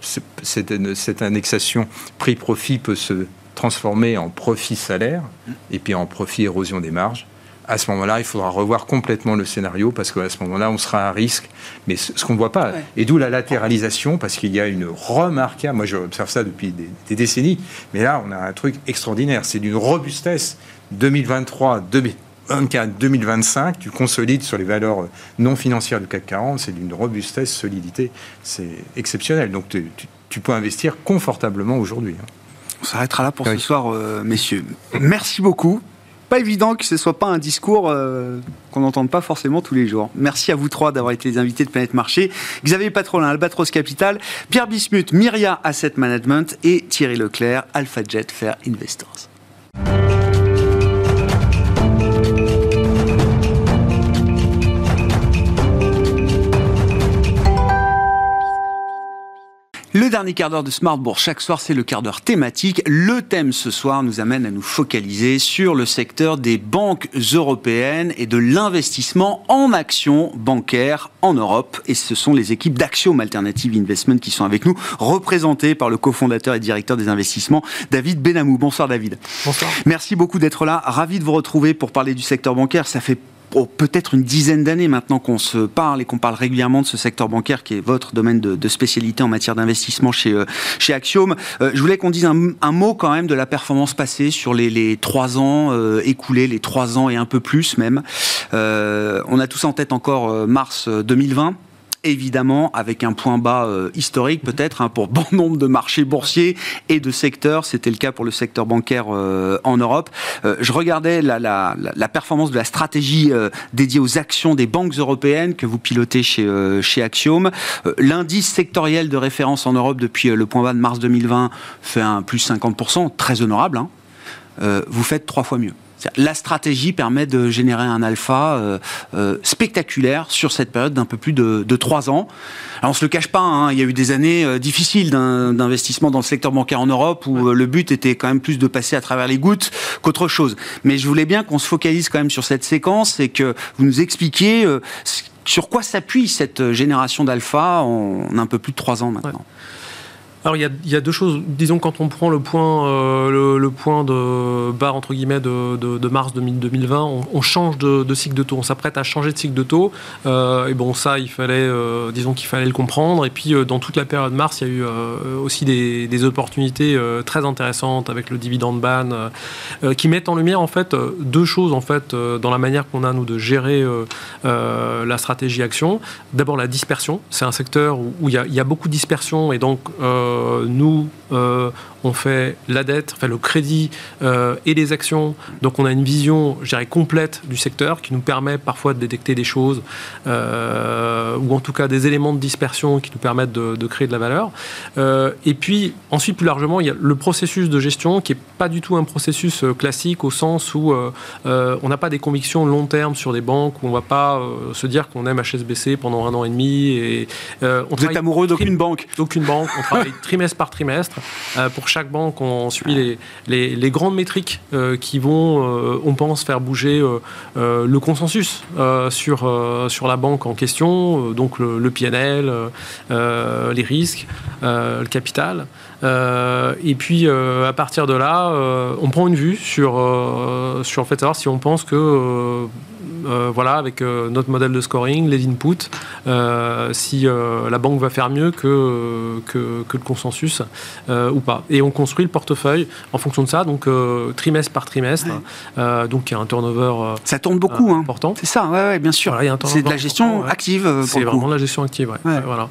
S5: cette, cette annexation prix-profit peut se transformer en profit-salaire, et puis en profit-érosion des marges, à ce moment-là, il faudra revoir complètement le scénario parce qu'à ce moment-là, on sera à risque. Mais ce, qu'on ne voit pas, et d'où la latéralisation, parce qu'il y a une remarquable, moi j'observe ça depuis des, décennies, mais là, on a un truc extraordinaire. C'est d'une robustesse 2023, 2024, 2025, tu consolides sur les valeurs non financières du CAC 40, c'est d'une robustesse, solidité, c'est exceptionnel. Donc tu, peux investir confortablement aujourd'hui. Hein.
S1: On s'arrêtera là pour ce soir, euh, messieurs. Merci beaucoup pas évident que ce soit pas un discours euh, qu'on n'entende pas forcément tous les jours. Merci à vous trois d'avoir été les invités de Planète Marché. Xavier Patrolin, Albatros Capital, Pierre Bismuth, Myria Asset Management et Thierry Leclerc, AlphaJet Fair Investors. Dernier quart d'heure de Smartbourg, chaque soir, c'est le quart d'heure thématique. Le thème ce soir nous amène à nous focaliser sur le secteur des banques européennes et de l'investissement en actions bancaires en Europe. Et ce sont les équipes d'Axiom Alternative Investment qui sont avec nous, représentées par le cofondateur et directeur des investissements, David Benamou. Bonsoir David.
S6: Bonsoir.
S1: Merci beaucoup d'être là. Ravi de vous retrouver pour parler du secteur bancaire. Ça fait peut-être une dizaine d'années maintenant qu'on se parle et qu'on parle régulièrement de ce secteur bancaire qui est votre domaine de, spécialité en matière d'investissement chez, euh, chez Axiom. Euh, je voulais qu'on dise un, mot quand même de la performance passée sur les, trois ans euh, écoulés, les trois ans et un peu plus même. on a tous en tête encore mars 2020 évidemment avec un point bas euh, historique peut-être hein, pour bon nombre de marchés boursiers et de secteurs. C'était le cas pour le secteur bancaire euh, en Europe. Euh, je regardais la, la, la, performance de la stratégie dédiée aux actions des banques européennes que vous pilotez chez, chez Axiom. L'indice sectoriel de référence en Europe depuis le point bas de mars 2020 fait un plus 50%, très honorable. Hein. vous faites trois fois mieux. La stratégie permet de générer un alpha euh, euh, spectaculaire sur cette période d'un peu plus de, trois ans. Alors on se le cache pas, hein, il y a eu des années euh, difficiles d'investissement dans le secteur bancaire en Europe où le but était quand même plus de passer à travers les gouttes qu'autre chose. Mais je voulais bien qu'on se focalise quand même sur cette séquence et que vous nous expliquiez sur quoi s'appuie cette génération d'alpha en un peu plus de trois ans maintenant.
S6: Alors il y, a, deux choses. Disons quand on prend le point, euh, de barre entre guillemets de, mars 2020, on, change de, cycle de taux. On s'apprête à changer de cycle de taux. Euh, et bon ça, il fallait, euh, disons qu'il fallait le comprendre. Et puis dans toute la période mars, il y a eu aussi des, opportunités très intéressantes avec le dividende ban qui mettent en lumière en fait deux choses en fait dans la manière qu'on a nous de gérer la stratégie action. D'abord la dispersion. C'est un secteur où, il, y a, beaucoup de dispersion et donc nous, euh, on fait la dette, enfin le crédit euh, et les actions. Donc on a une vision, je dirais, complète du secteur qui nous permet parfois de détecter des choses euh, ou en tout cas des éléments de dispersion qui nous permettent de, créer de la valeur. Euh, et puis ensuite, plus largement, il y a le processus de gestion qui est pas du tout un processus classique au sens où on n'a pas des convictions long terme sur des banques, où on va pas se dire qu'on aime HSBC pendant un an et demi. Et,
S1: on Vous êtes amoureux d'aucune banque
S6: D'aucune banque. On travaille trimestre par trimestre pour chaque banque, on suit les, grandes métriques qui vont, on pense, faire bouger le consensus sur, sur la banque en question, donc le, le PNL, les risques, le capital. Et puis à partir de là, on prend une vue sur, sur en fait savoir si on pense que euh, voilà, avec euh, notre modèle de scoring, les inputs, euh, si la banque va faire mieux que, que, le consensus ou pas. Et on construit le portefeuille en fonction de ça, donc trimestre par trimestre. donc il y a un turnover.
S1: ça tourne beaucoup, hein.
S6: important.
S1: C'est ça, ouais, bien sûr. c'est de la gestion active.
S6: C'est vraiment de la gestion active, voilà.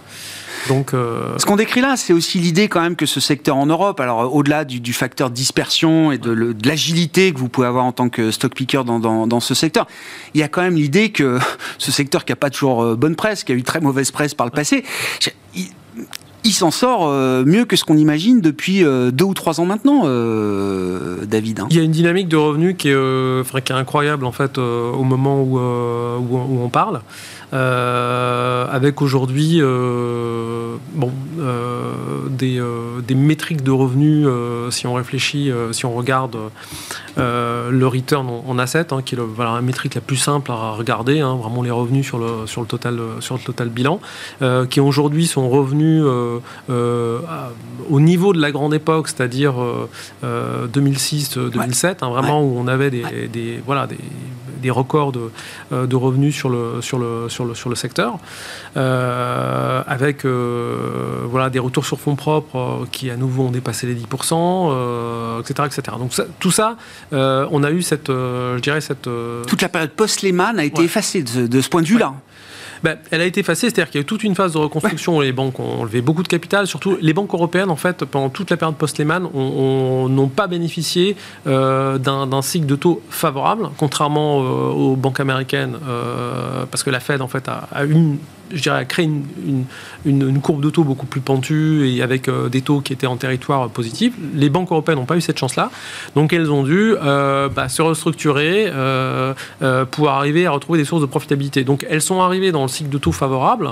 S1: Donc, euh, Ce qu'on décrit là, c'est aussi l'idée quand même que ce secteur en Europe, alors au-delà du, facteur dispersion et de, l'agilité que vous pouvez avoir en tant que stock picker dans, dans, ce secteur, il y a quand même l'idée que ce secteur qui n'a pas toujours euh, bonne presse, qui a eu très mauvaise presse par le passé, il, s'en sort euh, mieux que ce qu'on imagine depuis deux ou trois ans maintenant, David. Hein.
S6: Il y a une dynamique de revenus qui est, qui est incroyable en fait au moment où, où, on parle. Euh, avec aujourd'hui euh, bon, euh, des, des, métriques de revenus, si on réfléchit, si on regarde le return en, asset, hein, qui est le, voilà, la métrique la plus simple à regarder, hein, vraiment les revenus sur le, sur le, total, sur le total bilan, qui aujourd'hui sont revenus au niveau de la grande époque, c'est-à-dire 2006-2007, hein, vraiment où on avait des, des voilà, des, des records de, de, revenus sur le, sur le, sur sur le, secteur, euh, avec euh, voilà, des retours sur fonds propres euh, qui à nouveau ont dépassé les 10%, etc., etc. Donc tout ça, on a eu cette, je dirais cette...
S1: Toute la période post-Lehman a été effacée de, ce point de vue-là.
S6: Ben, elle a été effacée, c'est-à-dire qu'il y a eu toute une phase de reconstruction où les banques ont levé beaucoup de capital. Surtout, les banques européennes, en fait, pendant toute la période post-Lehman, n'ont pas bénéficié euh, d'un cycle de taux favorable, contrairement euh, aux banques américaines, euh, parce que la Fed, en fait, a une je dirais, créer une, une, courbe de taux beaucoup plus pentue et avec euh, des taux qui étaient en territoire positif. Les banques européennes n'ont pas eu cette chance-là. Donc elles ont dû euh, bah, se restructurer euh, pour arriver à retrouver des sources de profitabilité. Donc elles sont arrivées dans le cycle de taux favorable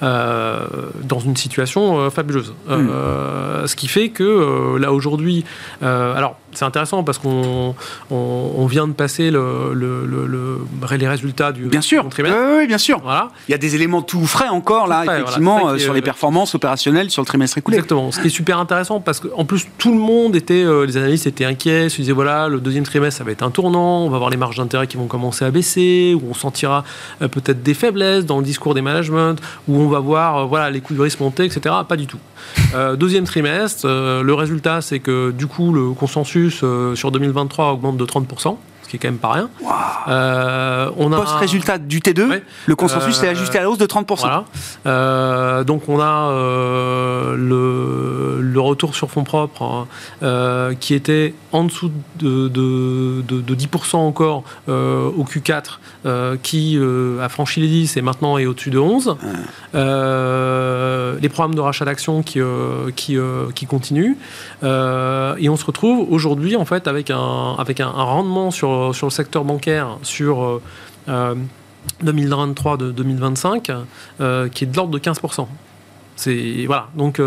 S6: euh, dans une situation euh, fabuleuse. Euh, ce qui fait que là aujourd'hui, alors c'est intéressant parce qu'on on, vient de passer le, le, les résultats du
S1: bien sûr,
S6: trimestre.
S1: Oui, bien sûr. Voilà. Il y a des éléments tout frais encore là, effectivement, sur les performances opérationnelles sur le trimestre écoulé.
S6: Exactement. Ce qui est super intéressant parce qu'en plus tout le monde était, les analystes étaient inquiets, se disaient voilà le deuxième trimestre ça va être un tournant, on va voir les marges d'intérêt qui vont commencer à baisser, où on sentira peut-être des faiblesses dans le discours des managements, où on on va voir euh, voilà, les coûts de risque monter, etc. Pas du tout. Euh, deuxième trimestre, euh, le résultat, c'est que du coup, le consensus sur 2023 augmente de 30% ce qui est quand même pas rien.
S1: on a Post-résultat du T2, le consensus est ajusté à la hausse de 30%.
S6: donc on a le, le, retour sur fonds propres hein, qui était en dessous de, de, de, 10% encore au Q4 euh, qui euh, a franchi les 10 et maintenant est au-dessus de 11. Euh, les programmes de rachat d'actions qui, qui, qui, continuent. et on se retrouve aujourd'hui en fait avec un, avec un, rendement sur, sur le secteur bancaire sur 2023 de 2025 qui est de l'ordre de 15%. C'est voilà. Donc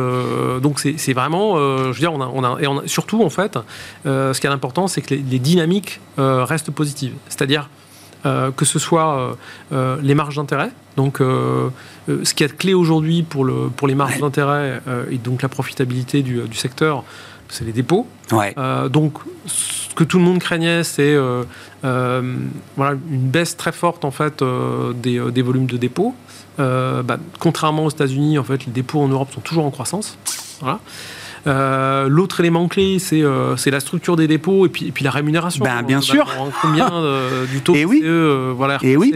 S6: donc c'est vraiment, je veux dire, on a, on a, et on a, surtout en fait, ce qui est important, c'est que les, les dynamiques restent positives. C'est-à-dire euh, que ce soit euh, euh, les marges d'intérêt. Donc, ce qui est clé aujourd'hui pour, le, pour les marges d'intérêt et donc la profitabilité du, du secteur, c'est les dépôts. donc, ce que tout le monde craignait, c'est voilà, une baisse très forte en fait des, des volumes de dépôts. Bah, contrairement aux États-Unis, en fait, les dépôts en Europe sont toujours en croissance. Voilà. Euh, l'autre élément clé, euh, c'est la structure des dépôts et puis, et puis la rémunération.
S1: Ben, bien sûr.
S6: Combien du taux
S1: et oui.
S6: E, voilà, et oui.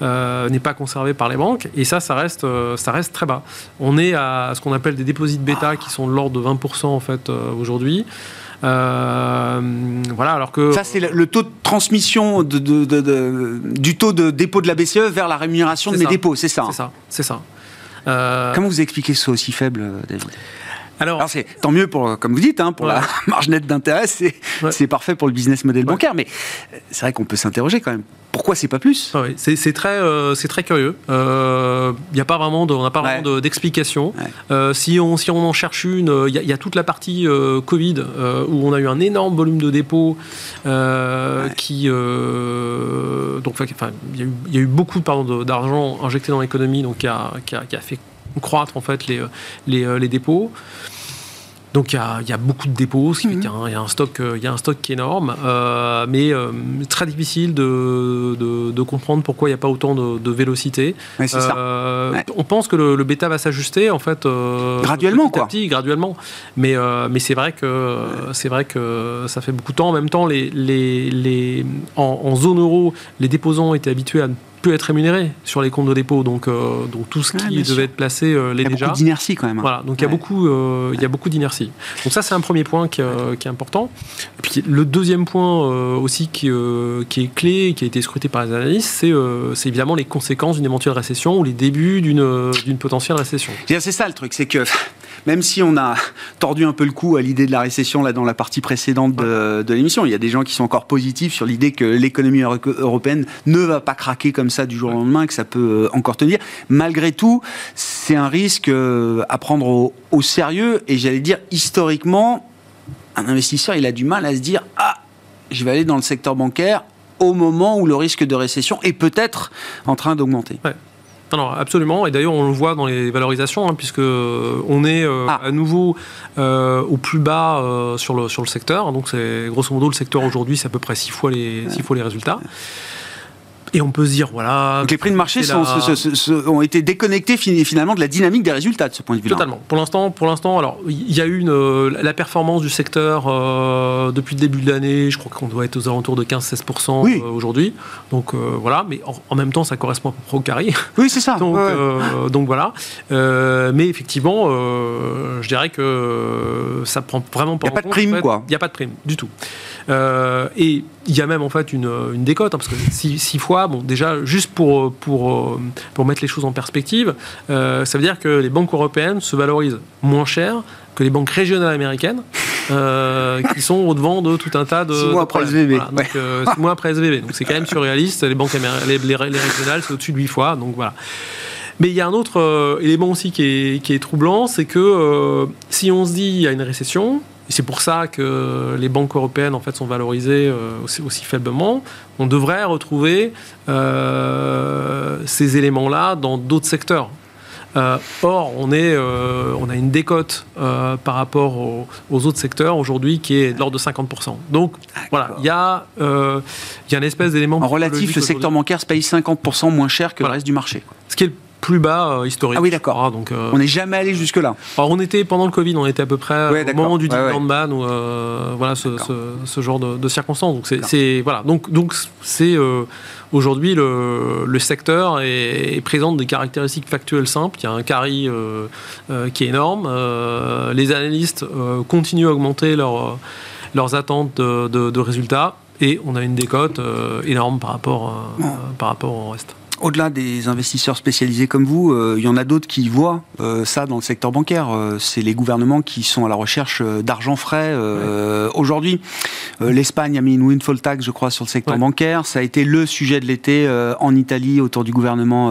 S6: N'est pas conservé par les banques. Et ça, ça reste, ça reste très bas. On est à ce qu'on appelle des dépôts bêta qui sont de l'ordre de 20% en fait aujourd'hui. voilà, alors que
S1: ça c'est le, taux de transmission de, de, du taux de dépôt de la BCE vers la rémunération de mes dépôts, c'est ça.
S6: C'est ça, c'est ça.
S1: Comment vous expliquez ça aussi faible, David? Alors, c'est tant mieux pour, comme vous dites, hein, pour la marge nette d'intérêt, c'est parfait pour le business model bancaire. Mais c'est vrai qu'on peut s'interroger quand même. Pourquoi c'est pas plus?
S6: Ah C'est très, euh, c'est très curieux. Il euh, n'y a pas vraiment, on n'a pas vraiment d'explication. Euh, si on si on en cherche une, il y, a toute la partie Covid où on a eu un énorme volume de dépôts qui donc enfin il y, a eu beaucoup d'argent injecté dans l'économie donc qui a, qui a, fait croître en fait les, les, les dépôts. Donc il y, a, beaucoup de dépôts, ce qui fait qu'il y, a un stock, euh, il y a un stock qui est énorme, euh, mais euh, très difficile de, comprendre pourquoi il n'y a pas autant de, vélocité. On pense que le, bêta va s'ajuster en fait
S1: graduellement
S6: quoi. graduellement, mais mais c'est vrai que c'est vrai que ça fait beaucoup de temps. En même temps, les, les, en, en zone euro, les déposants étaient habitués à peut être rémunéré sur les comptes de dépôt. Donc, euh, donc tout ce qui devait être placé euh, l'est déjà. Il y a
S1: beaucoup d'inertie quand même. Hein.
S6: Voilà, donc il y a beaucoup, euh, il y a beaucoup d'inertie. Donc ça, c'est un premier point qui, qui, est important. Et puis le deuxième point aussi qui, qui est clé, qui a été scruté par les analystes, c'est c'est évidemment les conséquences d'une éventuelle récession ou les débuts d'une potentielle récession.
S1: C'est ça le truc, c'est que même si on a tordu un peu le cou à l'idée de la récession là dans la partie précédente de, l'émission, il y a des gens qui sont encore positifs sur l'idée que l'économie européenne ne va pas craquer comme ça du jour au lendemain, que ça peut euh, encore tenir. Malgré tout, c'est un risque euh, à prendre au, sérieux. Et j'allais dire, historiquement, un investisseur, il a du mal à se dire Ah, je vais aller dans le secteur bancaire au moment où le risque de récession est peut-être en train d'augmenter.
S6: Non, absolument. Et d'ailleurs, on le voit dans les valorisations, hein, puisque on est euh, ah. à nouveau au plus bas sur, le, sur le secteur. Donc, c'est grosso modo le secteur aujourd'hui, c'est à peu près six fois les, six fois les résultats. Et on peut se dire, voilà.
S1: Donc les prix de marché ont été déconnectés finalement de la dynamique des résultats de ce point de vue.
S6: Totalement. Pour l'instant, pour l'instant, alors il y a eu une, euh, la performance du secteur euh, depuis le début de l'année. Je crois qu'on doit être aux alentours de 15-16% euh, aujourd'hui. Donc voilà, mais en, même temps, ça correspond à peu au carré.
S1: Oui, c'est ça.
S6: donc, donc voilà. mais effectivement, je dirais que ça prend vraiment
S1: pas. Il n'y a pas de prime, quoi.
S6: Il n'y a pas de prime du tout. Et il y a même en fait une, une décote, hein, parce que six, fois, bon, déjà, juste pour, pour, pour mettre les choses en perspective, euh, ça veut dire que les banques européennes se valorisent moins cher que les banques régionales américaines, euh, qui sont au-devant de tout un tas de.
S1: Six mois après SVB.
S6: donc, euh, six mois après SVB. Donc c'est quand même surréaliste. Les banques les, les, régionales, c'est au-dessus de huit fois. Donc voilà. Mais il y a un autre élément aussi qui est, qui est troublant, c'est que si on se dit il y a une récession, et c'est pour ça que les banques européennes en fait sont valorisées euh, aussi, faiblement. On devrait retrouver euh, ces éléments-là dans d'autres secteurs. Euh, or, on, est, on a une décote par rapport aux, autres secteurs aujourd'hui qui est de l'ordre de 50%. Donc, voilà, il y, a, il y a une espèce d'élément.
S1: En relatif, le secteur bancaire se paye 50% moins cher que le reste du marché.
S6: Ce qui est plus bas euh, historique.
S1: Ah oui, d'accord. Ah, donc, euh, on n'est jamais allé jusque-là.
S6: Alors, on était pendant le Covid, on était à peu près au moment du dividend ban ou euh, voilà ce, ce, genre de, de circonstances. Donc c'est voilà donc donc c'est aujourd'hui le, le, secteur est, présente des caractéristiques factuelles simples. Il y a un carry qui est énorme. les analystes continuent à augmenter leur, leurs attentes de, de, résultats et on a une décote énorme par rapport par rapport au reste
S1: au-delà des investisseurs spécialisés comme vous, euh, il y en a d'autres qui voient euh, ça dans le secteur bancaire. Euh, c'est les gouvernements qui sont à la recherche d'argent frais. Aujourd'hui, l'Espagne a mis une windfall tax, je crois, sur le secteur bancaire. Ça a été le sujet de l'été en Italie autour du gouvernement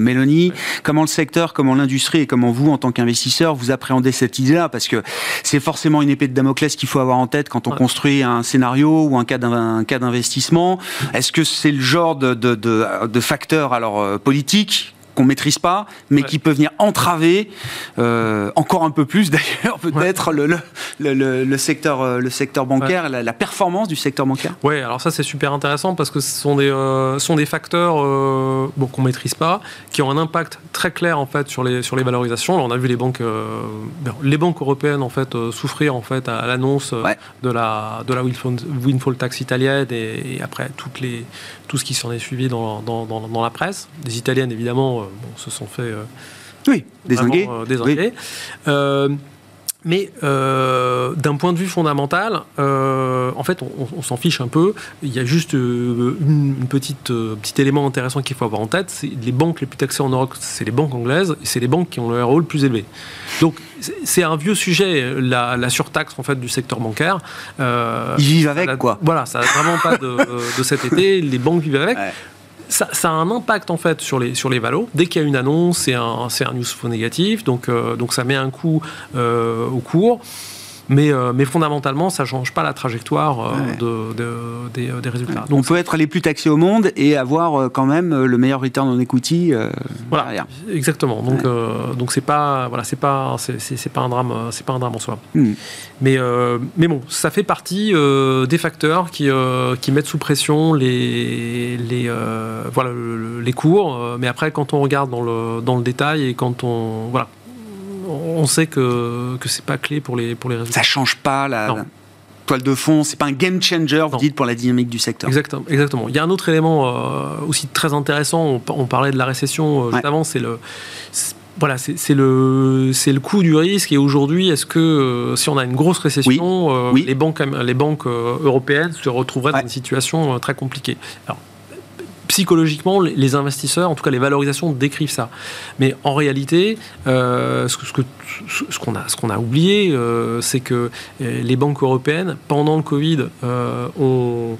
S1: Meloni. Comment le secteur, comment l'industrie et comment vous, en tant qu'investisseur, vous appréhendez cette idée-là? Parce que c'est forcément une épée de Damoclès qu'il faut avoir en tête quand on construit un scénario ou un cas d'investissement. Est-ce que c'est le genre de, de, de, de facteur alors euh, politique qu'on maîtrise pas, mais qui peut venir entraver euh, encore un peu plus d'ailleurs peut-être le, le, le, secteur euh, le secteur bancaire, la, performance du secteur bancaire.
S6: Oui, alors ça c'est super intéressant parce que ce sont des euh, sont des facteurs euh, bon, qu'on maîtrise pas, qui ont un impact très clair en fait sur les sur les valorisations. on a vu les banques les banques européennes en fait souffrir en fait à, l'annonce de la de la windfall, tax italienne et, après toutes les tout ce qui s'en est suivi dans, dans, dans, la presse. Des italiennes évidemment se sont fait
S1: oui, désinguer.
S6: Euh, Mais euh, d'un point de vue fondamental, euh, en fait, on, s'en fiche un peu. Il y a juste euh, une, petite petit élément intéressant qu'il faut avoir en tête. C'est les banques les plus taxées en Europe, c'est les banques anglaises, et c'est les banques qui ont le rôle le plus élevé. Donc, c'est un vieux sujet, la, surtaxe en fait du secteur bancaire.
S1: Ils vivent avec quoi
S6: Voilà, ça n'a vraiment pas de, cet été. Les banques vivent avec ça, a un impact en fait sur les, sur les valos. Dès qu'il y a une annonce, c'est un, news flow négatif, donc, euh, donc ça met un coup euh, au cours. Mais, euh, mais, fondamentalement, ça ne change pas la trajectoire de, des, résultats.
S1: Donc, on peut être les plus taxés au monde et avoir quand même le meilleur return on equity.
S6: voilà, exactement. Donc, donc c'est pas voilà, c'est pas c'est pas un drame, c'est pas un drame en soi. Hmm. Mais, euh, mais bon, ça fait partie euh, des facteurs qui, euh, qui mettent sous pression les, les, voilà, les cours. Mais après, quand on regarde dans le, dans le détail et quand on. Voilà, on sait que, que c'est pas clé pour les, pour les résultats.
S1: Ça change pas la. toile de fond, c'est pas un game changer, vous dites, pour la dynamique du secteur.
S6: Exactement. exactement. Il y a un autre élément aussi très intéressant, on, parlait de la récession juste avant, c'est le, voilà, c'est le, le coût du risque. Et aujourd'hui, est-ce que euh, si on a une grosse récession, euh, les banques, les banques euh, européennes se retrouveraient dans une situation très compliquée? Alors, psychologiquement, les investisseurs, en tout cas les valorisations, décrivent ça. Mais en réalité, euh, ce, que, ce qu'on a, ce qu'on a oublié, euh, c'est que euh, les banques européennes, pendant le Covid, ont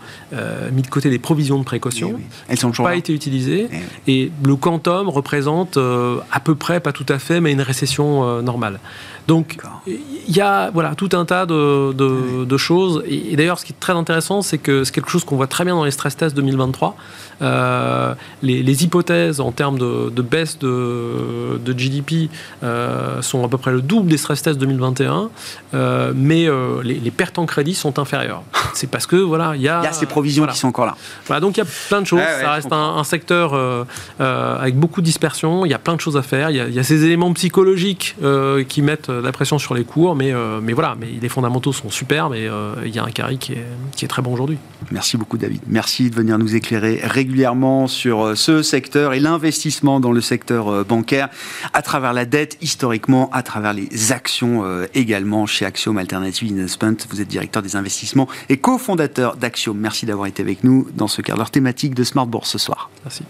S6: mis de côté des provisions de précaution.
S1: Eh Elles n'ont
S6: pas été utilisées. Eh Et le quantum représente à peu près, pas tout à fait, mais une récession normale. Donc, il y a voilà, tout un tas de, de, choses. Et, d'ailleurs, ce qui est très intéressant, c'est que c'est quelque chose qu'on voit très bien dans les stress tests 2023. Euh, les, hypothèses en termes de, baisse de, de GDP euh, sont à peu près le double des stress tests 2021, euh, mais les, pertes en crédit sont inférieures. C'est parce que voilà, il y a,
S1: y a ces provisions qui sont encore là.
S6: Voilà, donc il y a plein de choses. ça reste un, secteur avec beaucoup de dispersion. Il y a plein de choses à faire. Il y a, y a ces éléments psychologiques qui mettent la pression sur les cours, mais, mais voilà, mais les fondamentaux sont super, mais il y a un carry qui est, qui est très bon aujourd'hui.
S1: Merci beaucoup David. Merci de venir nous éclairer régulièrement sur euh, ce secteur et l'investissement dans le secteur euh, bancaire à travers la dette, historiquement, à travers les actions euh, également chez Axiom Alternative Investment. Vous êtes directeur des investissements et cofondateur d'Axiom. Merci d'avoir été avec nous dans ce quart d'heure thématique de Smart Bourse ce soir.
S6: Merci.